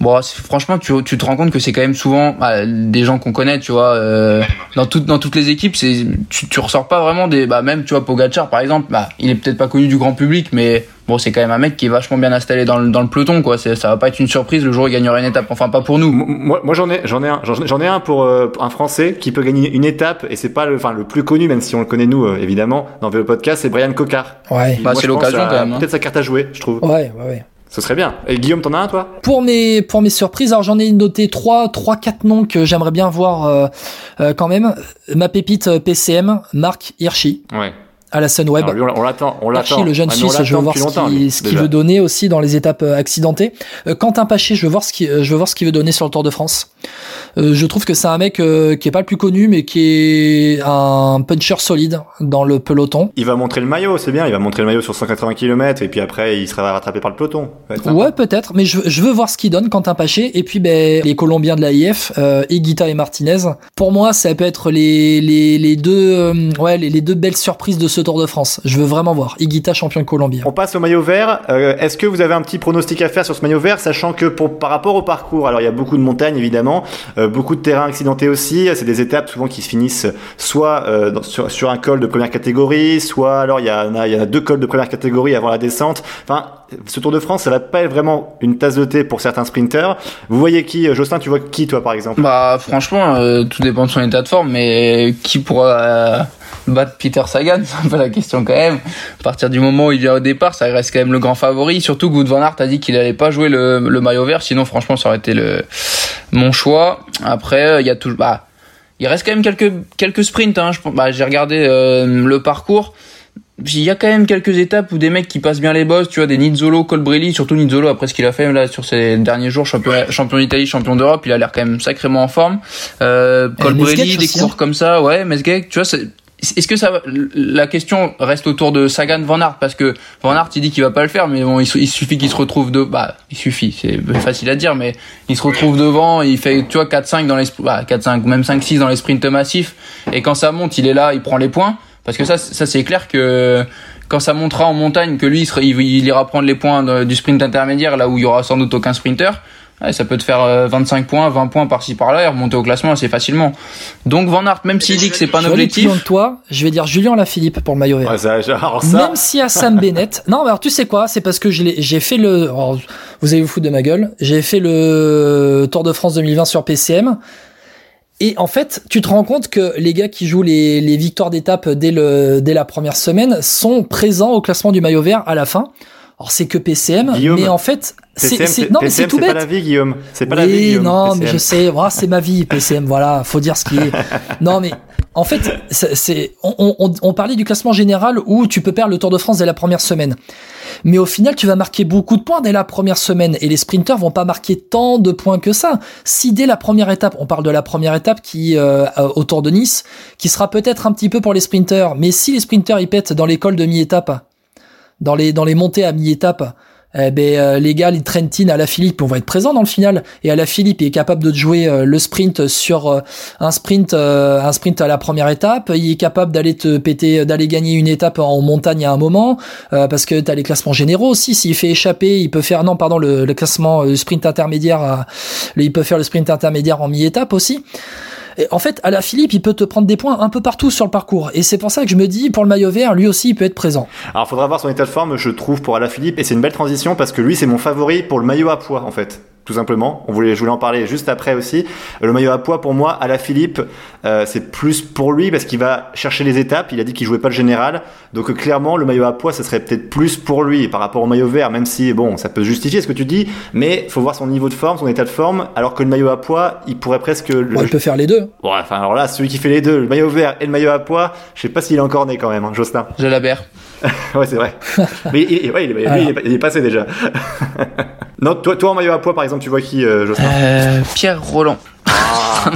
Bon, franchement, tu, tu te rends compte que c'est quand même souvent bah, des gens qu'on connaît, tu vois. Euh, dans toutes dans toutes les équipes, c'est tu, tu ressors pas vraiment des bah même tu vois Pogacar par exemple, bah il est peut-être pas connu du grand public, mais bon, c'est quand même un mec qui est vachement bien installé dans le, dans le peloton, quoi. Ça va pas être une surprise le jour où il gagnerait une étape. Enfin, pas pour nous. Moi, moi j'en ai, j'en ai un, j'en ai un pour euh, un Français qui peut gagner une étape et c'est pas le, enfin, le plus connu, même si on le connaît nous, euh, évidemment, dans le podcast, c'est Brian Cocard. Ouais. Bah, c'est l'occasion quand même. Hein. Peut-être sa carte à jouer, je trouve. Ouais, ouais, ouais. Ce serait bien. Et Guillaume, t'en as un, toi? Pour mes pour mes surprises, alors j'en ai noté trois, trois, quatre noms que j'aimerais bien voir euh, euh, quand même. Ma pépite PCM, Marc Hirschi. Ouais à la Sunweb. Alors on l'attend, on l'attend. le jeune ah, Suisse, je veux voir ce qu'il veut donner aussi dans les étapes euh, accidentées. Euh, Quentin Paché, je veux voir ce qu'il, je veux voir ce qu'il veut donner sur le Tour de France. Euh, je trouve que c'est un mec euh, qui est pas le plus connu, mais qui est un puncher solide dans le peloton. Il va montrer le maillot, c'est bien. Il va montrer le maillot sur 180 km et puis après il sera rattrapé par le peloton. Ouais, peut-être. Mais je, je, veux voir ce qu'il donne, Quentin Paché. Et puis ben, les Colombiens de l'AIF, euh, Iguita et Martinez. Pour moi, ça peut être les les, les deux ouais les, les, deux belles surprises de ce Tour de France. Je veux vraiment voir Iguita champion de Colombie. On passe au maillot vert. Est-ce que vous avez un petit pronostic à faire sur ce maillot vert, sachant que pour par rapport au parcours, alors il y a beaucoup de montagnes évidemment. Euh, beaucoup de terrains accidentés aussi. C'est des étapes souvent qui se finissent soit euh, sur, un col de première catégorie, soit alors il y, en a, y a deux cols de première catégorie avant la descente. Enfin, ce Tour de France, ça va pas être vraiment une tasse de thé pour certains sprinters. Vous voyez qui, euh, Jocelyn, tu vois qui toi par exemple? Bah franchement, tout dépend de son état de forme, mais qui pourra battre Peter Sagan C'est un peu la question quand même. À partir du moment où il vient au départ, ça reste quand même le grand favori. Surtout que van Aert a dit qu'il allait pas jouer le, le, maillot vert, sinon franchement ça aurait été le mon choix. Après, il y a tout. Bah, il reste quand même quelques quelques sprints. Hein, je, bah, j'ai regardé euh, le parcours. Il y a quand même quelques étapes où des mecs qui passent bien les bosses, tu vois, des Nizzolo, Colbrelli, surtout Nizzolo après ce qu'il a fait là sur ces derniers jours, champion, champion d'Italie, champion d'Europe, il a l'air quand même sacrément en forme. Euh, Colbrelli, des cours comme ça, ouais, Mesgek, tu vois, est-ce que ça la question reste autour de Sagan Van Aert parce que Van Aert il dit qu'il va pas le faire mais bon il, suffit qu'il se retrouve de bah il suffit c'est facile à dire mais il se retrouve devant il fait tu vois 4 5 dans les bah, 4 5 même 5 6 dans les sprints massifs et quand ça monte il est là il prend les points parce que ça ça c'est clair que quand ça montera en montagne que lui il, il ira prendre les points du sprint intermédiaire là où il y aura sans doute aucun sprinter Ouais, ça peut te faire 25 euh, points, 20 points par-ci par-là et remonter au classement assez facilement. Donc Van Aert, même s'il dit que c'est pas un objectif. De toi, je vais dire Julien Lafilippe pour le maillot vert. Ouais, ça, ça... Même si à Sam Bennett. Non, mais alors tu sais quoi? C'est parce que j'ai fait le. vous allez vous foutre de ma gueule. J'ai fait le Tour de France 2020 sur PCM. Et en fait, tu te rends compte que les gars qui jouent les, les victoires d'étape dès, le, dès la première semaine sont présents au classement du maillot vert à la fin. Alors c'est que PCM, mais en fait, c'est non mais c'est tout bête. C'est pas la vie, Guillaume. C'est pas la vie. Guillaume, non, mais je sais. Voilà, c'est ma vie, PCM. Voilà, faut dire ce qui est. non, mais en fait, c'est on, on, on, parlait du classement général où tu peux perdre le Tour de France dès la première semaine. Mais au final, tu vas marquer beaucoup de points dès la première semaine et les sprinters vont pas marquer tant de points que ça. Si dès la première étape, on parle de la première étape qui euh, au Tour de Nice, qui sera peut-être un petit peu pour les sprinters, mais si les sprinters ils pètent dans l'école de mi-étape dans les dans les montées à mi-étape, eh ben euh, les gars, les Trentin à la Philippe, on va être présent dans le final. Et à la Philippe, il est capable de jouer euh, le sprint sur euh, un sprint, un sprint à la première étape. Il est capable d'aller te péter, d'aller gagner une étape en montagne à un moment, parce que t'as les classements généraux aussi. S'il fait échapper, il peut faire non, pardon, le, le classement, le sprint intermédiaire. il peut faire le sprint intermédiaire en mi-étape aussi en fait, à Philippe, il peut te prendre des points un peu partout sur le parcours. Et c'est pour ça que je me dis, pour le maillot vert, lui aussi, il peut être présent. Alors, faudra voir son état de forme, je trouve, pour Philippe. Et c'est une belle transition parce que lui, c'est mon favori pour le maillot à poids, en fait tout simplement. On voulait, je voulais en parler juste après aussi. Le maillot à poids, pour moi, à la Philippe, euh, c'est plus pour lui parce qu'il va chercher les étapes. Il a dit qu'il jouait pas le général. Donc, clairement, le maillot à poids, ça serait peut-être plus pour lui par rapport au maillot vert, même si, bon, ça peut justifier ce que tu dis, mais faut voir son niveau de forme, son état de forme, alors que le maillot à poids, il pourrait presque... Le... il peut faire les deux. Bon, enfin, alors là, celui qui fait les deux, le maillot vert et le maillot à poids, je sais pas s'il est encore né quand même, hein, Jocelyn. Jalabert. ouais, c'est vrai. mais il, ouais, il, il, est, passé déjà. non, toi, toi en maillot à poids, par exemple, tu vois qui, euh, euh Pierre Roland. Ah.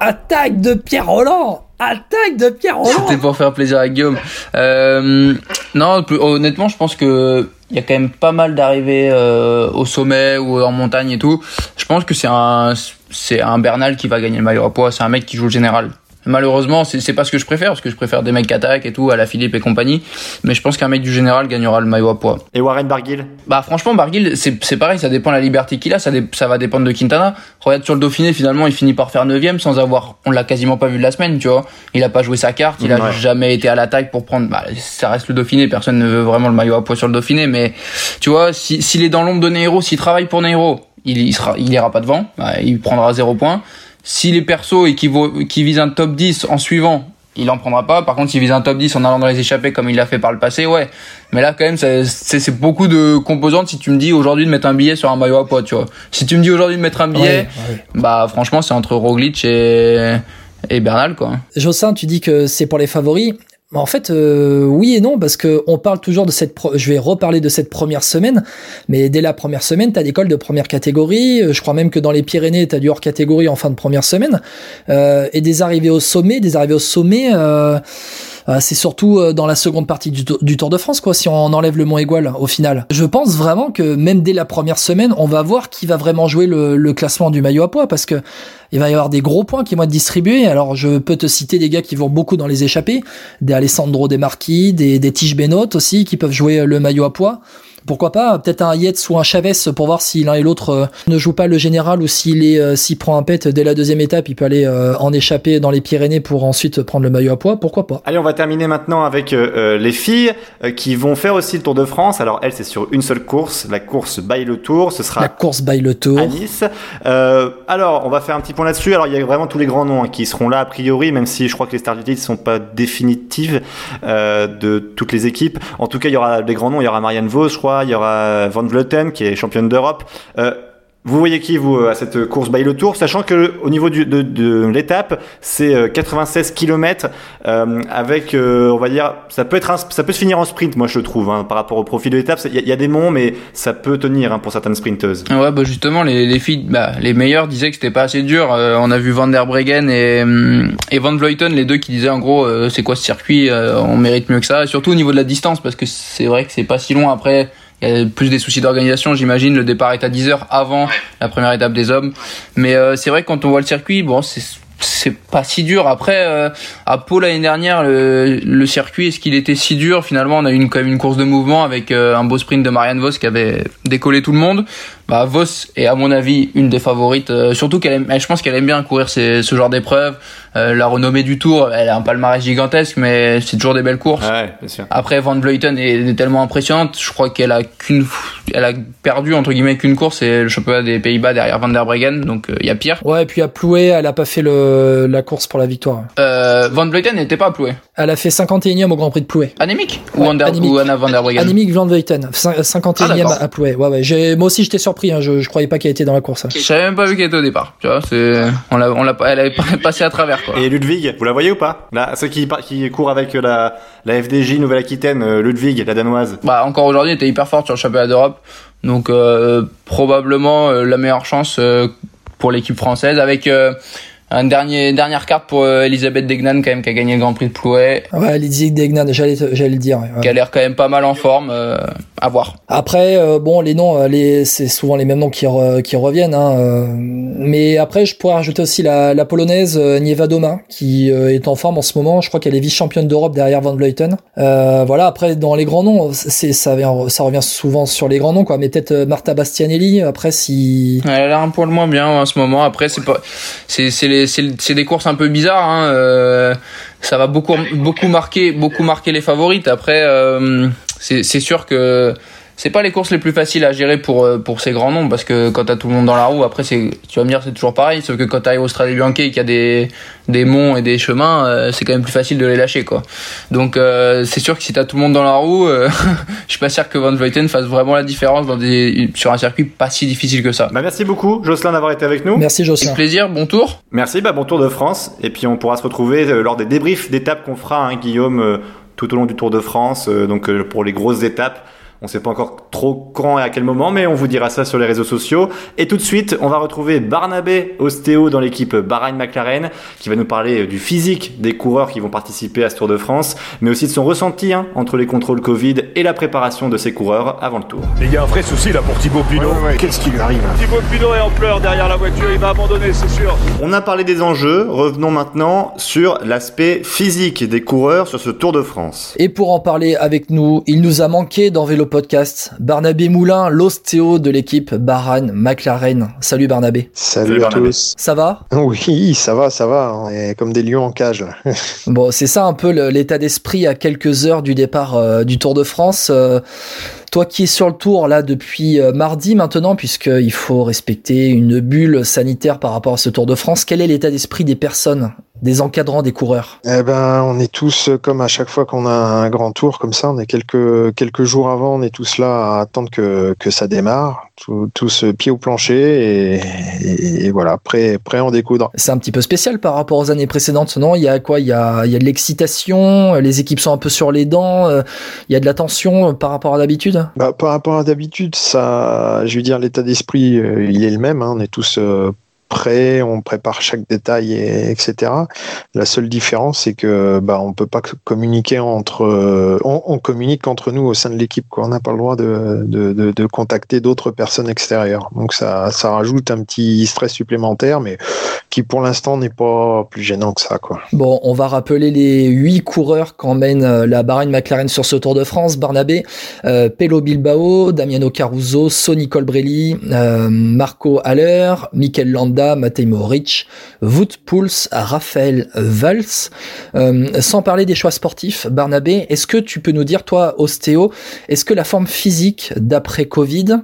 Attaque de Pierre Roland Attaque de Pierre Roland C'était pour faire plaisir à Guillaume. Euh, non, honnêtement, je pense que il y a quand même pas mal d'arrivées euh, au sommet ou en montagne et tout. Je pense que c'est un c'est un Bernal qui va gagner le maillot à poids. C'est un mec qui joue le général. Malheureusement, c'est pas ce que je préfère, parce que je préfère des mecs qui attaquent et tout, à la Philippe et compagnie. Mais je pense qu'un mec du général gagnera le maillot à poids. Et Warren Barguil? Bah franchement, Barguil, c'est pareil, ça dépend de la liberté qu'il a, ça, ça va dépendre de Quintana. Regarde sur le Dauphiné, finalement, il finit par faire 9 sans avoir, on l'a quasiment pas vu de la semaine, tu vois. Il a pas joué sa carte, il a jamais été à l'attaque pour prendre, bah, ça reste le Dauphiné, personne ne veut vraiment le maillot à poids sur le Dauphiné, mais tu vois, s'il est dans l'ombre de Neiro, s'il travaille pour Neiro, il, il, sera, il ira pas devant, bah, il prendra 0 points. Si les persos et qui, qui visent un top 10 en suivant, il en prendra pas. Par contre, s'il vise un top 10 en allant dans les échappées comme il l'a fait par le passé, ouais. Mais là, quand même, c'est beaucoup de composantes si tu me dis aujourd'hui de mettre un billet sur un maillot à poids, tu vois. Si tu me dis aujourd'hui de mettre un billet, bah franchement, c'est entre Roglic et, et Bernal, quoi. Jossin, tu dis que c'est pour les favoris. En fait, euh, oui et non, parce que on parle toujours de cette. je vais reparler de cette première semaine, mais dès la première semaine, t'as des cols de première catégorie. Euh, je crois même que dans les Pyrénées, t'as du hors catégorie en fin de première semaine, euh, et des arrivées au sommet, des arrivées au sommet. Euh, c'est surtout euh, dans la seconde partie du, Tour de France, quoi, si on enlève le Mont Égual au final. Je pense vraiment que même dès la première semaine, on va voir qui va vraiment jouer le, classement du maillot à poids, parce que il va y avoir des gros points qui vont être distribués. Alors, je peux te citer des gars qui vont beaucoup dans les échappées, des Alessandro Des Marquis, des, des Tige Benoît aussi, qui peuvent jouer le maillot à poids pourquoi pas peut-être un Yates ou un Chavez pour voir si l'un et l'autre euh, ne joue pas le général ou s'il est euh, s'il prend un pet dès la deuxième étape, il peut aller euh, en échapper dans les Pyrénées pour ensuite prendre le maillot à poids, pourquoi pas. Allez, on va terminer maintenant avec les filles qui vont faire aussi le Tour de France. Alors elle c'est sur une seule course, la course Baille le Tour, ce sera la course Baille le Tour à Nice. alors, on va faire un petit point là-dessus. Alors, il y a vraiment tous les grands noms hein, qui seront là a priori, même si je crois que les stars du titre sont pas définitives de toutes les équipes. En tout cas, il y aura des grands noms, il y aura Marianne Vos, je crois, il y aura Van Vleuten qui est championne d'Europe. Euh, vous voyez qui, vous, à cette course by le Tour, sachant que au niveau du, de, de l'étape, c'est 96 km euh, avec, euh, on va dire, ça peut être, ça peut se finir en sprint, moi je trouve, hein, par rapport au profil de l'étape. Il y, a des monts, mais ça peut tenir hein, pour certaines sprinteuses. Ouais, bah justement, les, les filles, bah, les meilleures disaient que c'était pas assez dur. on a vu Van der Breggen et, et Van Vleuten, les deux qui disaient en gros, c'est quoi ce circuit, on mérite mieux que ça. Surtout au niveau de la distance, parce que c'est vrai que c'est pas si loin après il y a plus des soucis d'organisation, j'imagine. Le départ est à 10 heures avant la première étape des hommes. Mais euh, c'est vrai que quand on voit le circuit, bon, c'est c'est pas si dur. Après, euh, à Pau l'année dernière, le, le circuit, est-ce qu'il était si dur? Finalement, on a eu une, quand même une course de mouvement avec euh, un beau sprint de Marianne Vos qui avait décollé tout le monde. Bah, Vos est à mon avis une des favorites. surtout qu'elle je pense qu'elle aime bien courir ces, ce genre d'épreuves. Euh, la renommée du Tour, elle a un palmarès gigantesque, mais c'est toujours des belles courses. Ouais, bien sûr. Après, Van Vleuten est, tellement impressionnante. Je crois qu'elle a qu'une, elle a perdu entre guillemets qu'une course, c'est le championnat des Pays-Bas derrière Van der Breggen, donc il euh, y a pire. Ouais, et puis à Ploué, elle a pas fait le, la course pour la victoire. Euh, Van Vleuten n'était pas à Ploué. Elle a fait 51e au Grand Prix de Ploué. Anémique? Ou, ou, Anna Van der Breggen? Anémique Van Vleuten, 51e ah, à Ploué. Ouais, ouais. Moi aussi, j'étais surpris. Hein. Je, je croyais pas qu'elle était dans la course. Hein. Je savais même pas vu qu'elle était au départ. Tu vois, c'est, on l'a, on l'a, elle avait passé à travers. Quoi. Et Ludwig, vous la voyez ou pas? Là, ceux qui, qui courent avec la, la FDJ Nouvelle-Aquitaine, euh, Ludwig, la danoise. Bah encore aujourd'hui, elle était hyper forte sur le championnat d'Europe, donc euh, probablement euh, la meilleure chance pour l'équipe française avec un dernier dernière carte pour Elisabeth Degnan quand même qui a gagné le Grand Prix de Plouet. Ouais, Elisabeth Degnan, j'allais j'allais le dire. Qui a l'air quand même pas mal en forme. à voir. Après, euh, bon, les noms, euh, les, c'est souvent les mêmes noms qui, re, qui reviennent. Hein, euh, mais après, je pourrais rajouter aussi la, la polonaise euh, Nieva Doma, qui euh, est en forme en ce moment. Je crois qu'elle est vice-championne d'Europe derrière Van Vleuten. Euh, voilà. Après, dans les grands noms, c'est ça, vient- ça revient souvent sur les grands noms, quoi. Mais peut-être euh, Marta Bastianelli. Après, si Elle a l'air un poil moins bien en ce moment. Après, c'est pas, c'est c'est les- c'est des courses un peu bizarres. Hein. euh, ça va beaucoup beaucoup marquer beaucoup marquer les favorites. Après, euh, c'est sûr que c'est pas les courses les plus faciles à gérer pour euh, pour ces grands noms parce que quand t'as tout le monde dans la roue, après c'est tu vas me dire c'est toujours pareil. Sauf que quand t'arrives au Strade Bianche et qu'il y a des des monts et des chemins, euh, c'est quand même plus facile de les lâcher quoi. Donc euh, c'est sûr que si t'as tout le monde dans la roue, euh, je suis pas sûr que Van Vleuten fasse vraiment la différence dans des sur un circuit pas si difficile que ça. Bah, merci beaucoup, Jocelyn, d'avoir été avec nous. merci Avec Jocelyn. plaisir, bon tour. Merci, bah, bon Tour de France. Et puis on pourra se retrouver euh, lors des débriefs d'étapes qu'on fera, hein, Guillaume, euh, tout au long du Tour de France. euh, donc pour les grosses étapes. On sait pas encore trop quand et à quel moment, mais on vous dira ça sur les réseaux sociaux. Et tout de suite, on va retrouver Barnabé Ostéo dans l'équipe Bahrain-McLaren, qui va nous parler euh, du physique des coureurs qui vont participer à ce Tour de France, mais aussi de son ressenti hein, entre les contrôles Covid et la préparation de ces coureurs avant le Tour. Il y a un vrai souci là pour Thibaut Pinot. Qu'est-ce qui lui arrive Thibaut Pinot est en pleurs derrière la voiture, il va abandonner, c'est sûr. On a parlé des enjeux, revenons maintenant sur l'aspect physique des coureurs sur ce Tour de France. Et pour en parler avec nous, il nous a manqué dans Vélo Podcast, Barnabé Moulin, l'ostéo de l'équipe Bahrain McLaren. Salut Barnabé. Salut, Salut à Barnabé. tous. Ça va? Oui, ça va, ça va. On est comme des lions en cage. Là. Bon, c'est ça un peu l'état d'esprit à quelques heures du départ euh, du Tour de France. Euh, toi qui es sur le tour là depuis euh, mardi maintenant, puisqu'il faut respecter une bulle sanitaire par rapport à ce Tour de France, quel est l'état d'esprit des personnes, des encadrants, des coureurs Eh ben, on est tous euh, comme à chaque fois qu'on a un grand tour comme ça. On est quelques quelques jours avant. On est tous là à attendre que que ça démarre. Tout- Tous euh, pied au plancher et, et, et voilà, prêt prêt à en découdre. C'est un petit peu spécial par rapport aux années précédentes, non? Il y a quoi? Il y a, il y a de l'excitation, les équipes sont un peu sur les dents, euh, il y a de la tension euh, par rapport à d'habitude? Bah, par rapport à d'habitude, ça, je veux dire, l'état d'esprit, euh, il est le même. hein. On est tous euh, prêts, on prépare chaque détail, et, etc. La seule différence, c'est que bah, on peut pas communiquer entre, euh, on, communique entre nous au sein de l'équipe. On n'a pas le droit de, de, de, contacter d'autres personnes extérieures. Donc ça, ça rajoute un petit stress supplémentaire, mais qui pour l'instant n'est pas plus gênant que ça. Quoi. Bon, on va rappeler les huit coureurs qu'emmène euh, la Bahrain McLaren sur ce Tour de France. Barnabé, euh, Bilbao, Damiano Caruso, Sonny Colbrelli, euh, Marco Haller, Mikel Landa, Matej Moric, Wout Pouls, Raphaël Valls. Euh, sans parler des choix sportifs, Barnabé, est-ce que tu peux nous dire, toi, ostéo, est-ce que la forme physique d'après Covid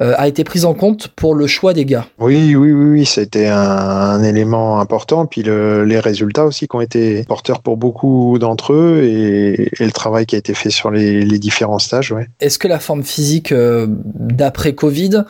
euh, a été prise en compte pour le choix des gars? Oui, oui, oui, oui, été un, un élément important. Puis le- les résultats aussi qui ont été porteurs pour beaucoup d'entre eux et, et le travail qui a été fait sur les, les différents stages. Ouais. Est-ce que la forme physique euh, d'après Covid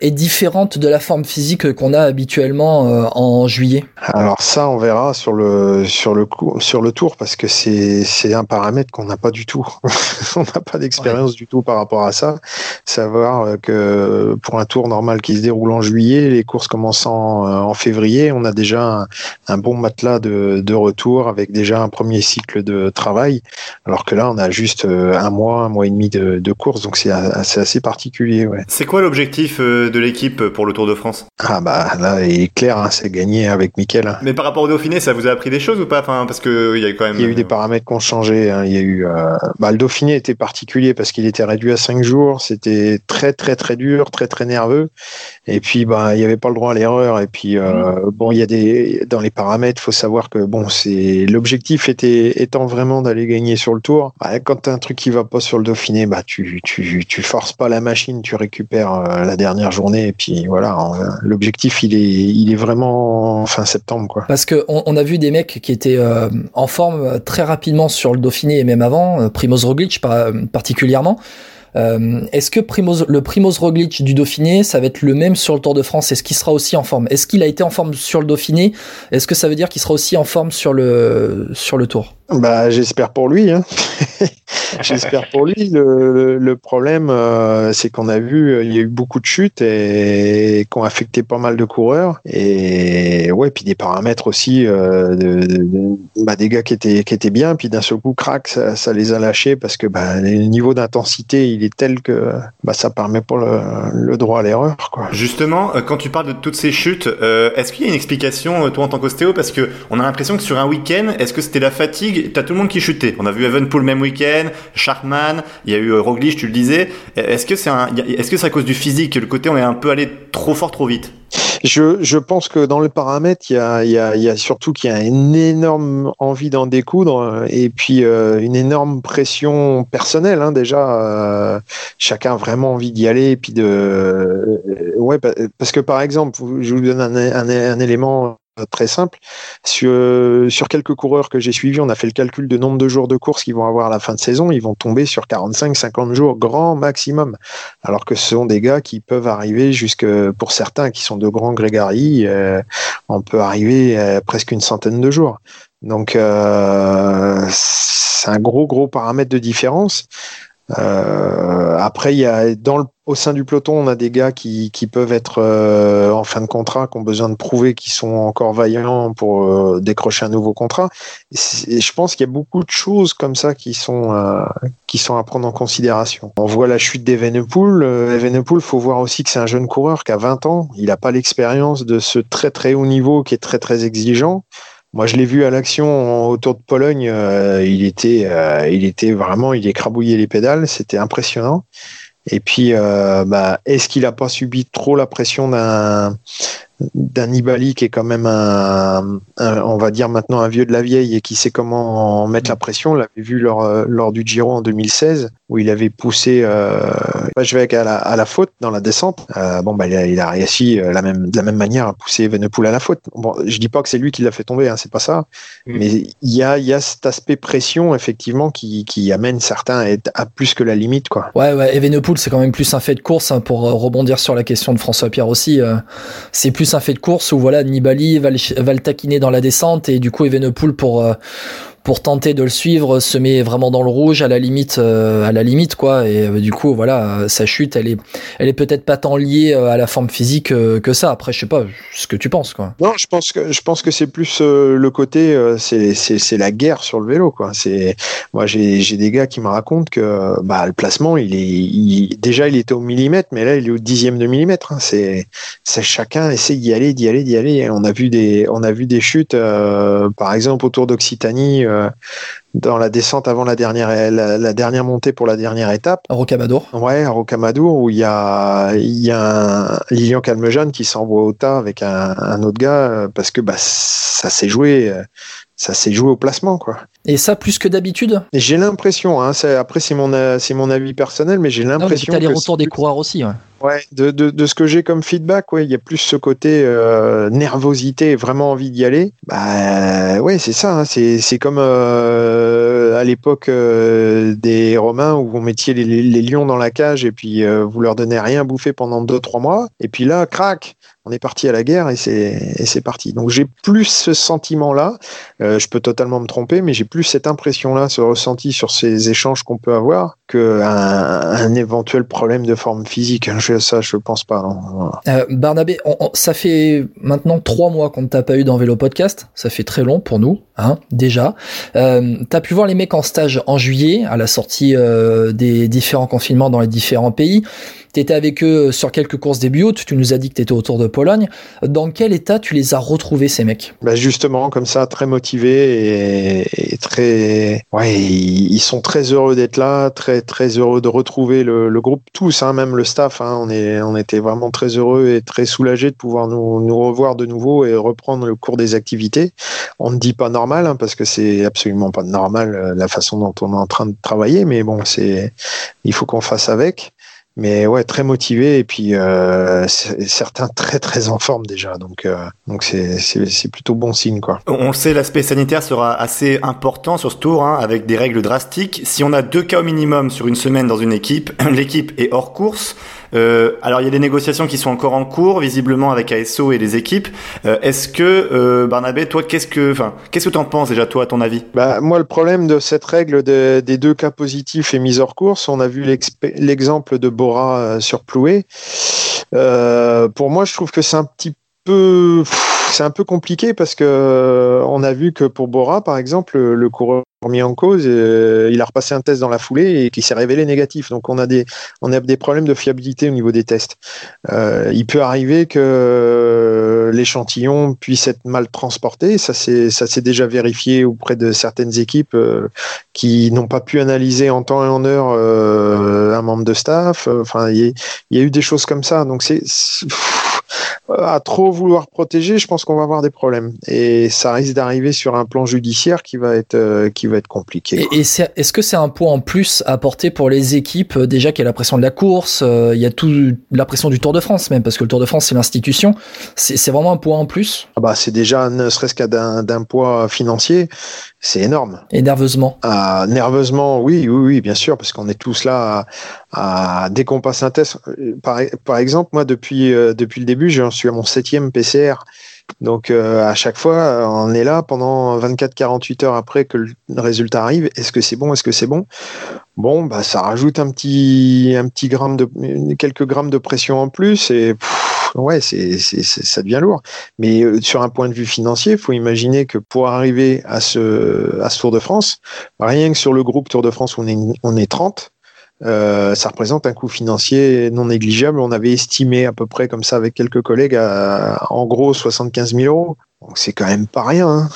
est différente de la forme physique qu'on a habituellement euh, en juillet Alors ça, on verra sur le sur le coup, sur le tour parce que c'est c'est un paramètre qu'on n'a pas du tout. on n'a pas d'expérience du tout par rapport à ça. Savoir euh, que pour un tour normal qui se déroule en juillet, les courses commençant euh, en février, on a déjà un, un bon matelas de, de retour avec déjà un premier cycle de travail. Alors que là, on a juste un mois, un mois et demi de, de course, donc c'est assez, assez particulier. Ouais. C'est quoi l'objectif de l'équipe pour le Tour de France? Ah bah là, il est clair, hein, c'est gagné avec hein. Mais par rapport au Dauphiné, ça vous a appris des choses ou pas? Enfin, parce que il y a quand même. Il y a eu des paramètres qui ont changé. hein. Il y a eu, euh, bah, le Dauphiné était particulier parce qu'il était réduit à cinq jours. C'était très très très dur, très très nerveux. Et puis bah il y avait pas le droit à l'erreur. Et puis euh, bon il y a des dans les paramètres, faut savoir que bon c'est l'objectif était étant vraiment d'aller gagner sur le Tour. Bah, quand t'as un truc qui va pas sur le Dauphiné, bah tu tu tu forces pas la machine, tu récupères euh, la dernière journée. Et puis voilà, euh, l'objectif il est il est vraiment fin septembre. Parce que on, a vu des mecs qui étaient euh, en forme euh, très rapidement sur le Dauphiné et même avant, euh, Primoz Roglic par- particulièrement. Euh, Est-ce que Primoz, le Primoz Roglic du Dauphiné, ça va être le même sur le Tour de France? Est-ce qu'il sera aussi en forme? Est-ce qu'il a été en forme sur le Dauphiné? Est-ce que ça veut dire qu'il sera aussi en forme sur le sur le Tour? Bah, j'espère pour lui. Hein. j'espère pour lui. Le, le problème, euh, c'est qu'on a vu, il y a eu beaucoup de chutes et, qui ont affecté pas mal de coureurs. Et ouais, puis des paramètres aussi euh, de, de, bah, des gars qui étaient qui étaient bien, puis d'un seul coup, crac, ça, ça, les a lâchés parce que bah, le niveau d'intensité, il est tel que bah, ça permet pas le, droit à l'erreur. Justement, euh, quand tu parles de toutes ces chutes, euh, est-ce qu'il y a une explication, toi en tant qu'ostéo, parce que on a l'impression que sur un week-end, est-ce que c'était la fatigue? T'as tout le monde qui chutait. On a vu Evenpool le même week-end, Sharkman, il y a eu Roglic, tu le disais. Est-ce que c'est un, est-ce que c'est à cause du physique, le côté on est un peu allé trop fort, trop vite? Je, je pense que dans le paramètre, il y a, y a, y a surtout qu'il y a une énorme envie d'en découdre et puis euh, une énorme pression personnelle. Hein, déjà, euh, chacun a vraiment envie d'y aller et puis de, euh, ouais, parce que par exemple, je vous donne un, un, un élément très simple. Sur, sur quelques coureurs que j'ai suivis, on a fait le calcul de nombre de jours de course qu'ils vont avoir à la fin de saison. Ils vont tomber sur 45-50 jours grand maximum. Alors que ce sont des gars qui peuvent arriver jusque, pour certains qui sont de grands grégaries, euh, on peut arriver presque une centaine de jours. Donc euh, c'est un gros gros paramètre de différence. Euh, après, il y a dans le, au sein du peloton, on a des gars qui, qui peuvent être euh, en fin de contrat, qui ont besoin de prouver qu'ils sont encore vaillants pour euh, décrocher un nouveau contrat. Et, je pense qu'il y a beaucoup de choses comme ça qui sont euh, qui sont à prendre en considération. On voit la chute d'Evenepoel. Evenepoel, faut voir aussi que c'est un jeune coureur qui a 20 ans. Il n'a pas l'expérience de ce très très haut niveau qui est très très exigeant. Moi, je l'ai vu à l'action autour de Pologne. Euh, il était, euh, il était vraiment, il écrabouillait les pédales. C'était impressionnant. Et puis, euh, bah, est-ce qu'il n'a pas subi trop la pression d'un d'un Nibali qui est quand même un, on va dire maintenant un vieux de la vieille et qui sait comment mettre la pression? On l'avait vu lors, lors du Giro en 2016 où il avait poussé euh, je vais à la, à la faute dans la descente. Euh, bon bah il a, il a réussi euh, la même de la même manière à pousser Venepool à la faute. Bon, je dis pas que c'est lui qui l'a fait tomber, hein, c'est pas ça. Mm. Mais il y a il y a cet aspect pression effectivement qui, qui amène certains à être à plus que la limite quoi. Ouais ouais. Et Venepool c'est quand même plus un fait de course hein, pour rebondir sur la question de François Pierre aussi. c'est plus un fait de course où voilà Nibali va le, va le taquiner dans la descente et du coup Evenepoel pour pour tenter de le suivre se met vraiment dans le rouge à la limite euh, à la limite quoi. Et euh, du coup voilà sa chute elle est elle est peut-être pas tant liée euh, à la forme physique que ça. Après je sais pas ce que tu penses quoi. Non je pense que je pense que c'est plus le côté c'est c'est la guerre sur le vélo quoi. C'est moi j'ai des gars qui me racontent que bah le placement il est déjà il était au millimètre mais là il est au dixième de millimètre hein. c'est c'est chacun essaie d'y aller d'y aller d'y aller. On a vu des on a vu des chutes par exemple autour d'Occitanie euh, dans la descente avant la dernière, la, dernière montée pour la dernière étape. À Rocamadour. Ouais, à Rocamadour, où il y a, il y a un Lilian Calmejane qui s'envoie au tas avec un, autre gars euh, parce que bah, ça s'est joué, euh, ça s'est joué au placement, quoi. Et ça plus que d'habitude J'ai l'impression, hein, après c'est mon, c'est mon avis personnel, mais j'ai l'impression. que les retours des coureurs aussi, ouais. Ouais, de, de, de ce que j'ai comme feedback, ouais, il y a plus ce côté euh, nervosité, vraiment envie d'y aller. Bah ouais, c'est ça. Hein, c'est c'est comme euh, à l'époque euh, des Romains où vous mettiez les, les, lions dans la cage et puis euh, vous leur donnez rien à bouffer pendant deux trois mois. Et puis là, crac, on est parti à la guerre et c'est parti. Donc j'ai plus ce sentiment-là. Euh, je peux totalement me tromper, mais j'ai plus cette impression-là, ce ressenti sur ces échanges qu'on peut avoir, qu'un un éventuel problème de forme physique. Je, ça, je pense pas. Euh, Barnabé, ça fait maintenant trois mois qu'on ne t'a pas eu dans Podcast. Ça fait très long pour nous, hein, déjà. Euh, T'as pu voir les mecs en stage en juillet, à la sortie euh, des différents confinements dans les différents pays. Tu étais avec eux sur quelques courses début août, tu nous as dit que tu étais autour de Pologne. Dans quel état tu les as retrouvés, ces mecs? Bah Justement, comme ça, très motivés et, très. Ouais, ils sont très heureux d'être là, très, très heureux de retrouver le, groupe, tous, hein, même le staff. Hein, on, est, on était vraiment très heureux et très soulagés de pouvoir nous, nous revoir de nouveau et reprendre le cours des activités. On ne dit pas normal, hein, parce que c'est absolument pas normal euh, la façon dont on est en train de travailler, mais bon, c'est il faut qu'on fasse avec mais ouais très motivé et puis euh, certains très très en forme déjà donc euh, donc c'est c'est plutôt bon signe quoi. On le sait l'aspect sanitaire sera assez important sur ce tour hein, avec des règles drastiques. Si on a deux cas au minimum sur une semaine dans une équipe, l'équipe est hors course. Euh, alors il y a des négociations qui sont encore en cours, visiblement avec ASO et les équipes. Euh, Est-ce que euh, Barnabé, toi, qu'est-ce que, enfin, qu'est-ce que t'en penses déjà toi, à ton avis? Bah, moi, le problème de cette règle de- des deux cas positifs et mise hors course, on a vu l'exemple de Bora sur Ploué. Pour moi, je trouve que c'est un petit peu, c'est un peu compliqué parce que on a vu que pour Bora, par exemple, le, le coureur mis en cause, euh, il a repassé un test dans la foulée et qui s'est révélé négatif. Donc, on a des, on a des problèmes de fiabilité au niveau des tests. Euh, il peut arriver que l'échantillon puisse être mal transporté. Ça c'est ça s'est déjà vérifié auprès de certaines équipes euh, qui n'ont pas pu analyser en temps et en heure un membre de staff. Enfin, il y, a- eu des choses comme ça. Donc c'est à trop vouloir protéger, je pense qu'on va avoir des problèmes et ça risque d'arriver sur un plan judiciaire qui va être euh, qui va être compliqué. Et, est-ce que c'est un point en plus à apporter pour les équipes euh, déjà qu'il y a la pression de la course, euh, il y a tout la pression du Tour de France même parce que le Tour de France c'est l'institution. C'est vraiment un point en plus? Ah bah c'est déjà ne serait-ce qu'à d'un d'un poids financier, c'est énorme. et nerveusement? Ah, nerveusement, oui, oui, oui, bien sûr, parce qu'on est tous là à, dès qu'on passe un test. euh, Par, exemple, moi, depuis, euh, depuis le début, j'en suis à mon septième PCR. Donc, euh, à chaque fois, on est là pendant 24-48 heures après que le résultat arrive. Est-ce que c'est bon? Est-ce que c'est bon? Bon, bah, ça rajoute un petit, un petit gramme de, quelques grammes de pression en plus et ouais, ça devient lourd. Mais sur un point de vue financier, il faut imaginer que pour arriver à ce, à ce Tour de France, rien que sur le groupe Tour de France, on est, on est 30. Euh, ça représente un coût financier non négligeable. On avait estimé à peu près comme ça avec quelques collègues à, en gros 75 000 euros. Donc c'est quand même pas rien. hein.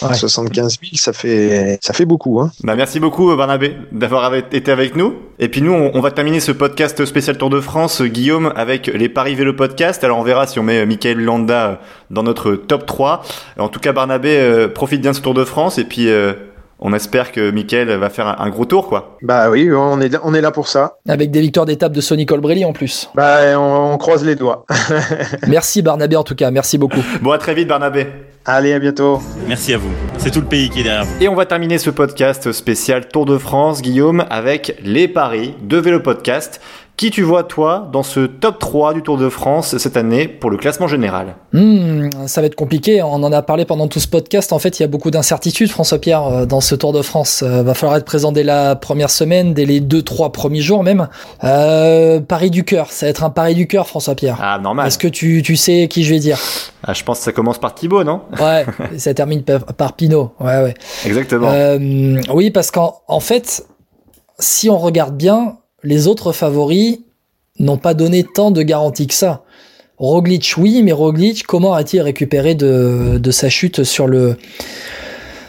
Ouais. 75 000, ça fait, ça fait beaucoup. Hein. Bah merci beaucoup Barnabé d'avoir été avec nous. Et puis nous, on, on va terminer ce podcast spécial Tour de France, euh, Guillaume, avec les Paris Vélo Podcast. Alors on verra si on met euh, Michael Landa euh, dans notre top 3. En tout cas, Barnabé, euh, profite bien de ce Tour de France et puis euh, on espère que Michael va faire un, un gros tour, quoi. Bah oui, on est, on est là pour ça. Avec des victoires d'étape de Sonny Colbrelli en plus. Bah on, on croise les doigts. Merci Barnabé en tout cas, merci beaucoup. Bon, à très vite Barnabé. Allez, à bientôt. Merci à vous. C'est tout le pays qui est derrière vous. Et on va terminer ce podcast spécial Tour de France, Guillaume, avec les paris de Vélo Podcast. Qui tu vois, toi, dans ce top 3 du Tour de France cette année pour le classement général Hmm, ça va être compliqué, on en a parlé pendant tout ce podcast. En fait, il y a beaucoup d'incertitudes, François-Pierre, euh, dans ce Tour de France. Euh, va falloir être présent dès la première semaine, dès les deux, trois premiers jours même. Euh, Paris du cœur, ça va être un pari du cœur, François-Pierre. Ah, normal. Est-ce que tu, tu sais qui je vais dire Ah, je pense que ça commence par Thibaut, non Ouais, ça termine par, par Pinot. Ouais, ouais. Exactement. Euh, oui, parce qu'en en fait, si on regarde bien, les autres favoris n'ont pas donné tant de garanties que ça. Roglic, oui, mais Roglic, comment a-t-il récupéré de, de sa chute sur le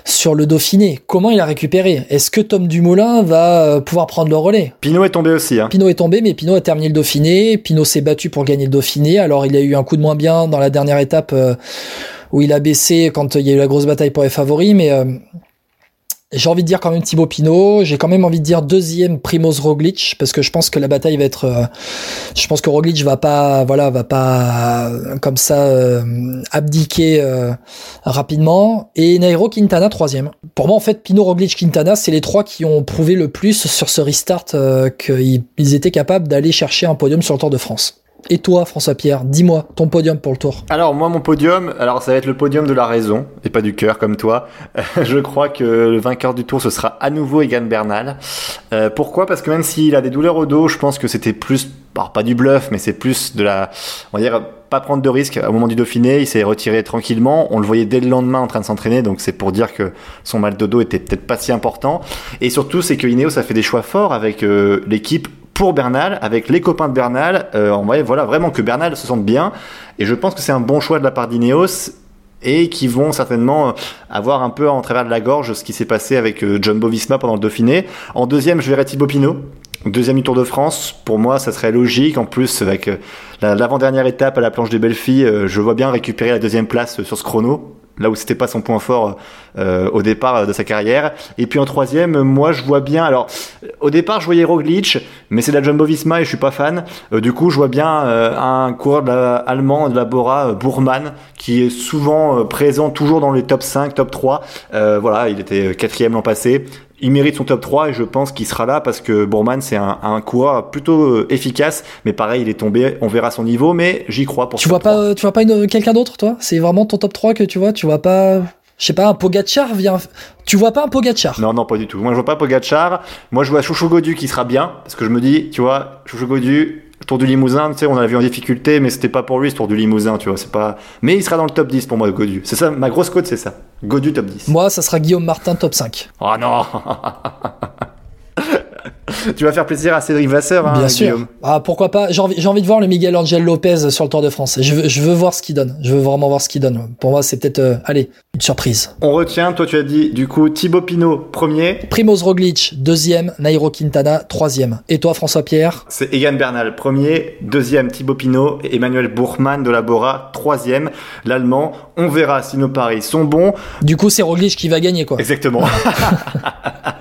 sur le Dauphiné? Comment il a récupéré? Est-ce que Tom Dumoulin va euh, pouvoir prendre le relais? Pinot est tombé aussi. Hein. Pinot est tombé, mais Pinot a terminé le Dauphiné. Pinot s'est battu pour gagner le Dauphiné. Alors il a eu un coup de moins bien dans la dernière étape euh, où il a baissé quand il y a eu la grosse bataille pour les favoris, mais euh, j'ai envie de dire quand même Thibaut Pinot. J'ai quand même envie de dire deuxième Primoz Roglic parce que je pense que la bataille va être. euh, je pense que Roglic va pas, voilà, va pas euh, comme ça euh, abdiquer euh, rapidement. Et Nairo Quintana troisième. Pour moi, en fait, Pinot, Roglic, Quintana, c'est les trois qui ont prouvé le plus sur ce restart qu'ils ils étaient capables d'aller chercher un podium sur le Tour de France. Et toi, François-Pierre, dis-moi ton podium pour le Tour. Alors moi mon podium, alors ça va être le podium de la raison et pas du cœur comme toi. je crois que le vainqueur du tour ce sera à nouveau Egan Bernal. Euh, pourquoi? Parce que même s'il a des douleurs au dos, je pense que c'était plus, pas du bluff, mais c'est plus de la, on va dire pas prendre de risques au moment du Dauphiné. Il s'est retiré tranquillement. On le voyait dès le lendemain en train de s'entraîner, donc c'est pour dire que son mal de dos était peut-être pas si important. Et surtout c'est que Ineos a fait des choix forts avec euh, l'équipe pour Bernal, avec les copains de Bernal. Euh, on voyait voilà vraiment que Bernal se sente bien. Et je pense que c'est un bon choix de la part d'Ineos et qui vont certainement avoir un peu en travers de la gorge ce qui s'est passé avec euh, John Bovisma pendant le Dauphiné. En deuxième, je verrai Thibaut Pinot. Deuxième du Tour de France, pour moi, ça serait logique. En plus, avec euh, la- l'avant-dernière étape à la planche des belles filles, euh, je vois bien récupérer la deuxième place euh, sur ce chrono, là où c'était pas son point fort euh, au départ euh, de sa carrière. Et puis en troisième, moi, je vois bien. Alors, euh, au départ, je voyais Roglic, mais c'est de la Jumbo Visma et je suis pas fan. Du coup, je vois bien un coureur de la- allemand de la Bora, Bourman, qui est souvent présent toujours dans les top 5, top 3. Euh, voilà, il était quatrième l'an passé. Il mérite son top 3 et je pense qu'il sera là parce que Bourman c'est un, un coureur plutôt euh, efficace. Mais pareil il est tombé on verra son niveau mais j'y crois pour tu vois, pas, euh, tu vois pas une, quelqu'un d'autre toi? C'est vraiment ton top 3 que tu vois tu vois pas je sais pas un Pogachar vient tu vois pas un Pogachar non non pas du tout. Moi je vois pas Pogachar moi je vois Chouchou Godu qui sera bien parce que je me dis tu vois Chouchou Godu Tour du Limousin, tu sais, on l'a vu en difficulté, mais c'était pas pour lui ce Tour du Limousin, tu vois, c'est pas. Mais il sera dans le top 10 pour moi, Godu. C'est ça, ma grosse cote, c'est ça. Godu top 10. Moi, ça sera Guillaume Martin top 5. Oh non tu vas faire plaisir à Cédric Vasseur, hein, Bien sûr. Ah, pourquoi pas. J'ai envie, envie, de voir le Miguel Angel Lopez sur le Tour de France. Je veux, je veux voir ce qu'il donne. Je veux vraiment voir ce qu'il donne. Pour moi, c'est peut-être, euh, allez, une surprise. On retient, toi tu as dit, du coup, Thibaut Pinot, premier. Primoz Roglic, deuxième. Nairo Quintana, troisième. Et toi, François Pierre? C'est Egan Bernal, premier. Deuxième, Thibaut Pinot. Et Emmanuel Bourgman de la Bora, troisième. L'Allemand. On verra si nos paris sont bons. Du coup, c'est Roglic qui va gagner, quoi. Exactement.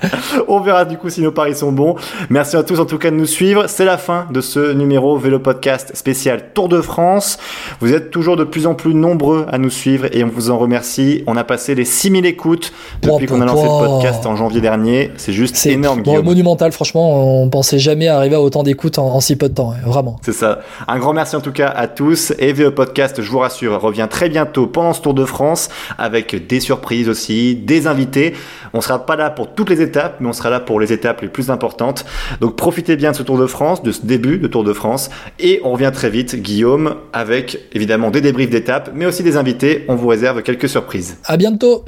On verra du coup si nos paris sont bons. Merci à tous en tout cas de nous suivre. C'est la fin de ce numéro Vélo Podcast spécial Tour de France. Vous êtes toujours de plus en plus nombreux à nous suivre et on vous en remercie. On a passé les 6000 écoutes depuis qu'on a lancé le podcast en janvier dernier. C'est juste énorme. Bon, monumental, franchement. On pensait jamais arriver à autant d'écoutes en, si peu de temps. Hein, vraiment. C'est ça. Un grand merci en tout cas à tous. Et Vélo Podcast, je vous rassure, revient très bientôt pendant ce Tour de France avec des surprises aussi, des invités. On ne sera pas là pour toutes les étapes, mais on sera là pour les étapes les plus importantes. Donc profitez bien de ce Tour de France, de ce début de Tour de France, et on revient très vite, Guillaume, avec évidemment des débriefs d'étapes, mais aussi des invités. On vous réserve quelques surprises. À bientôt.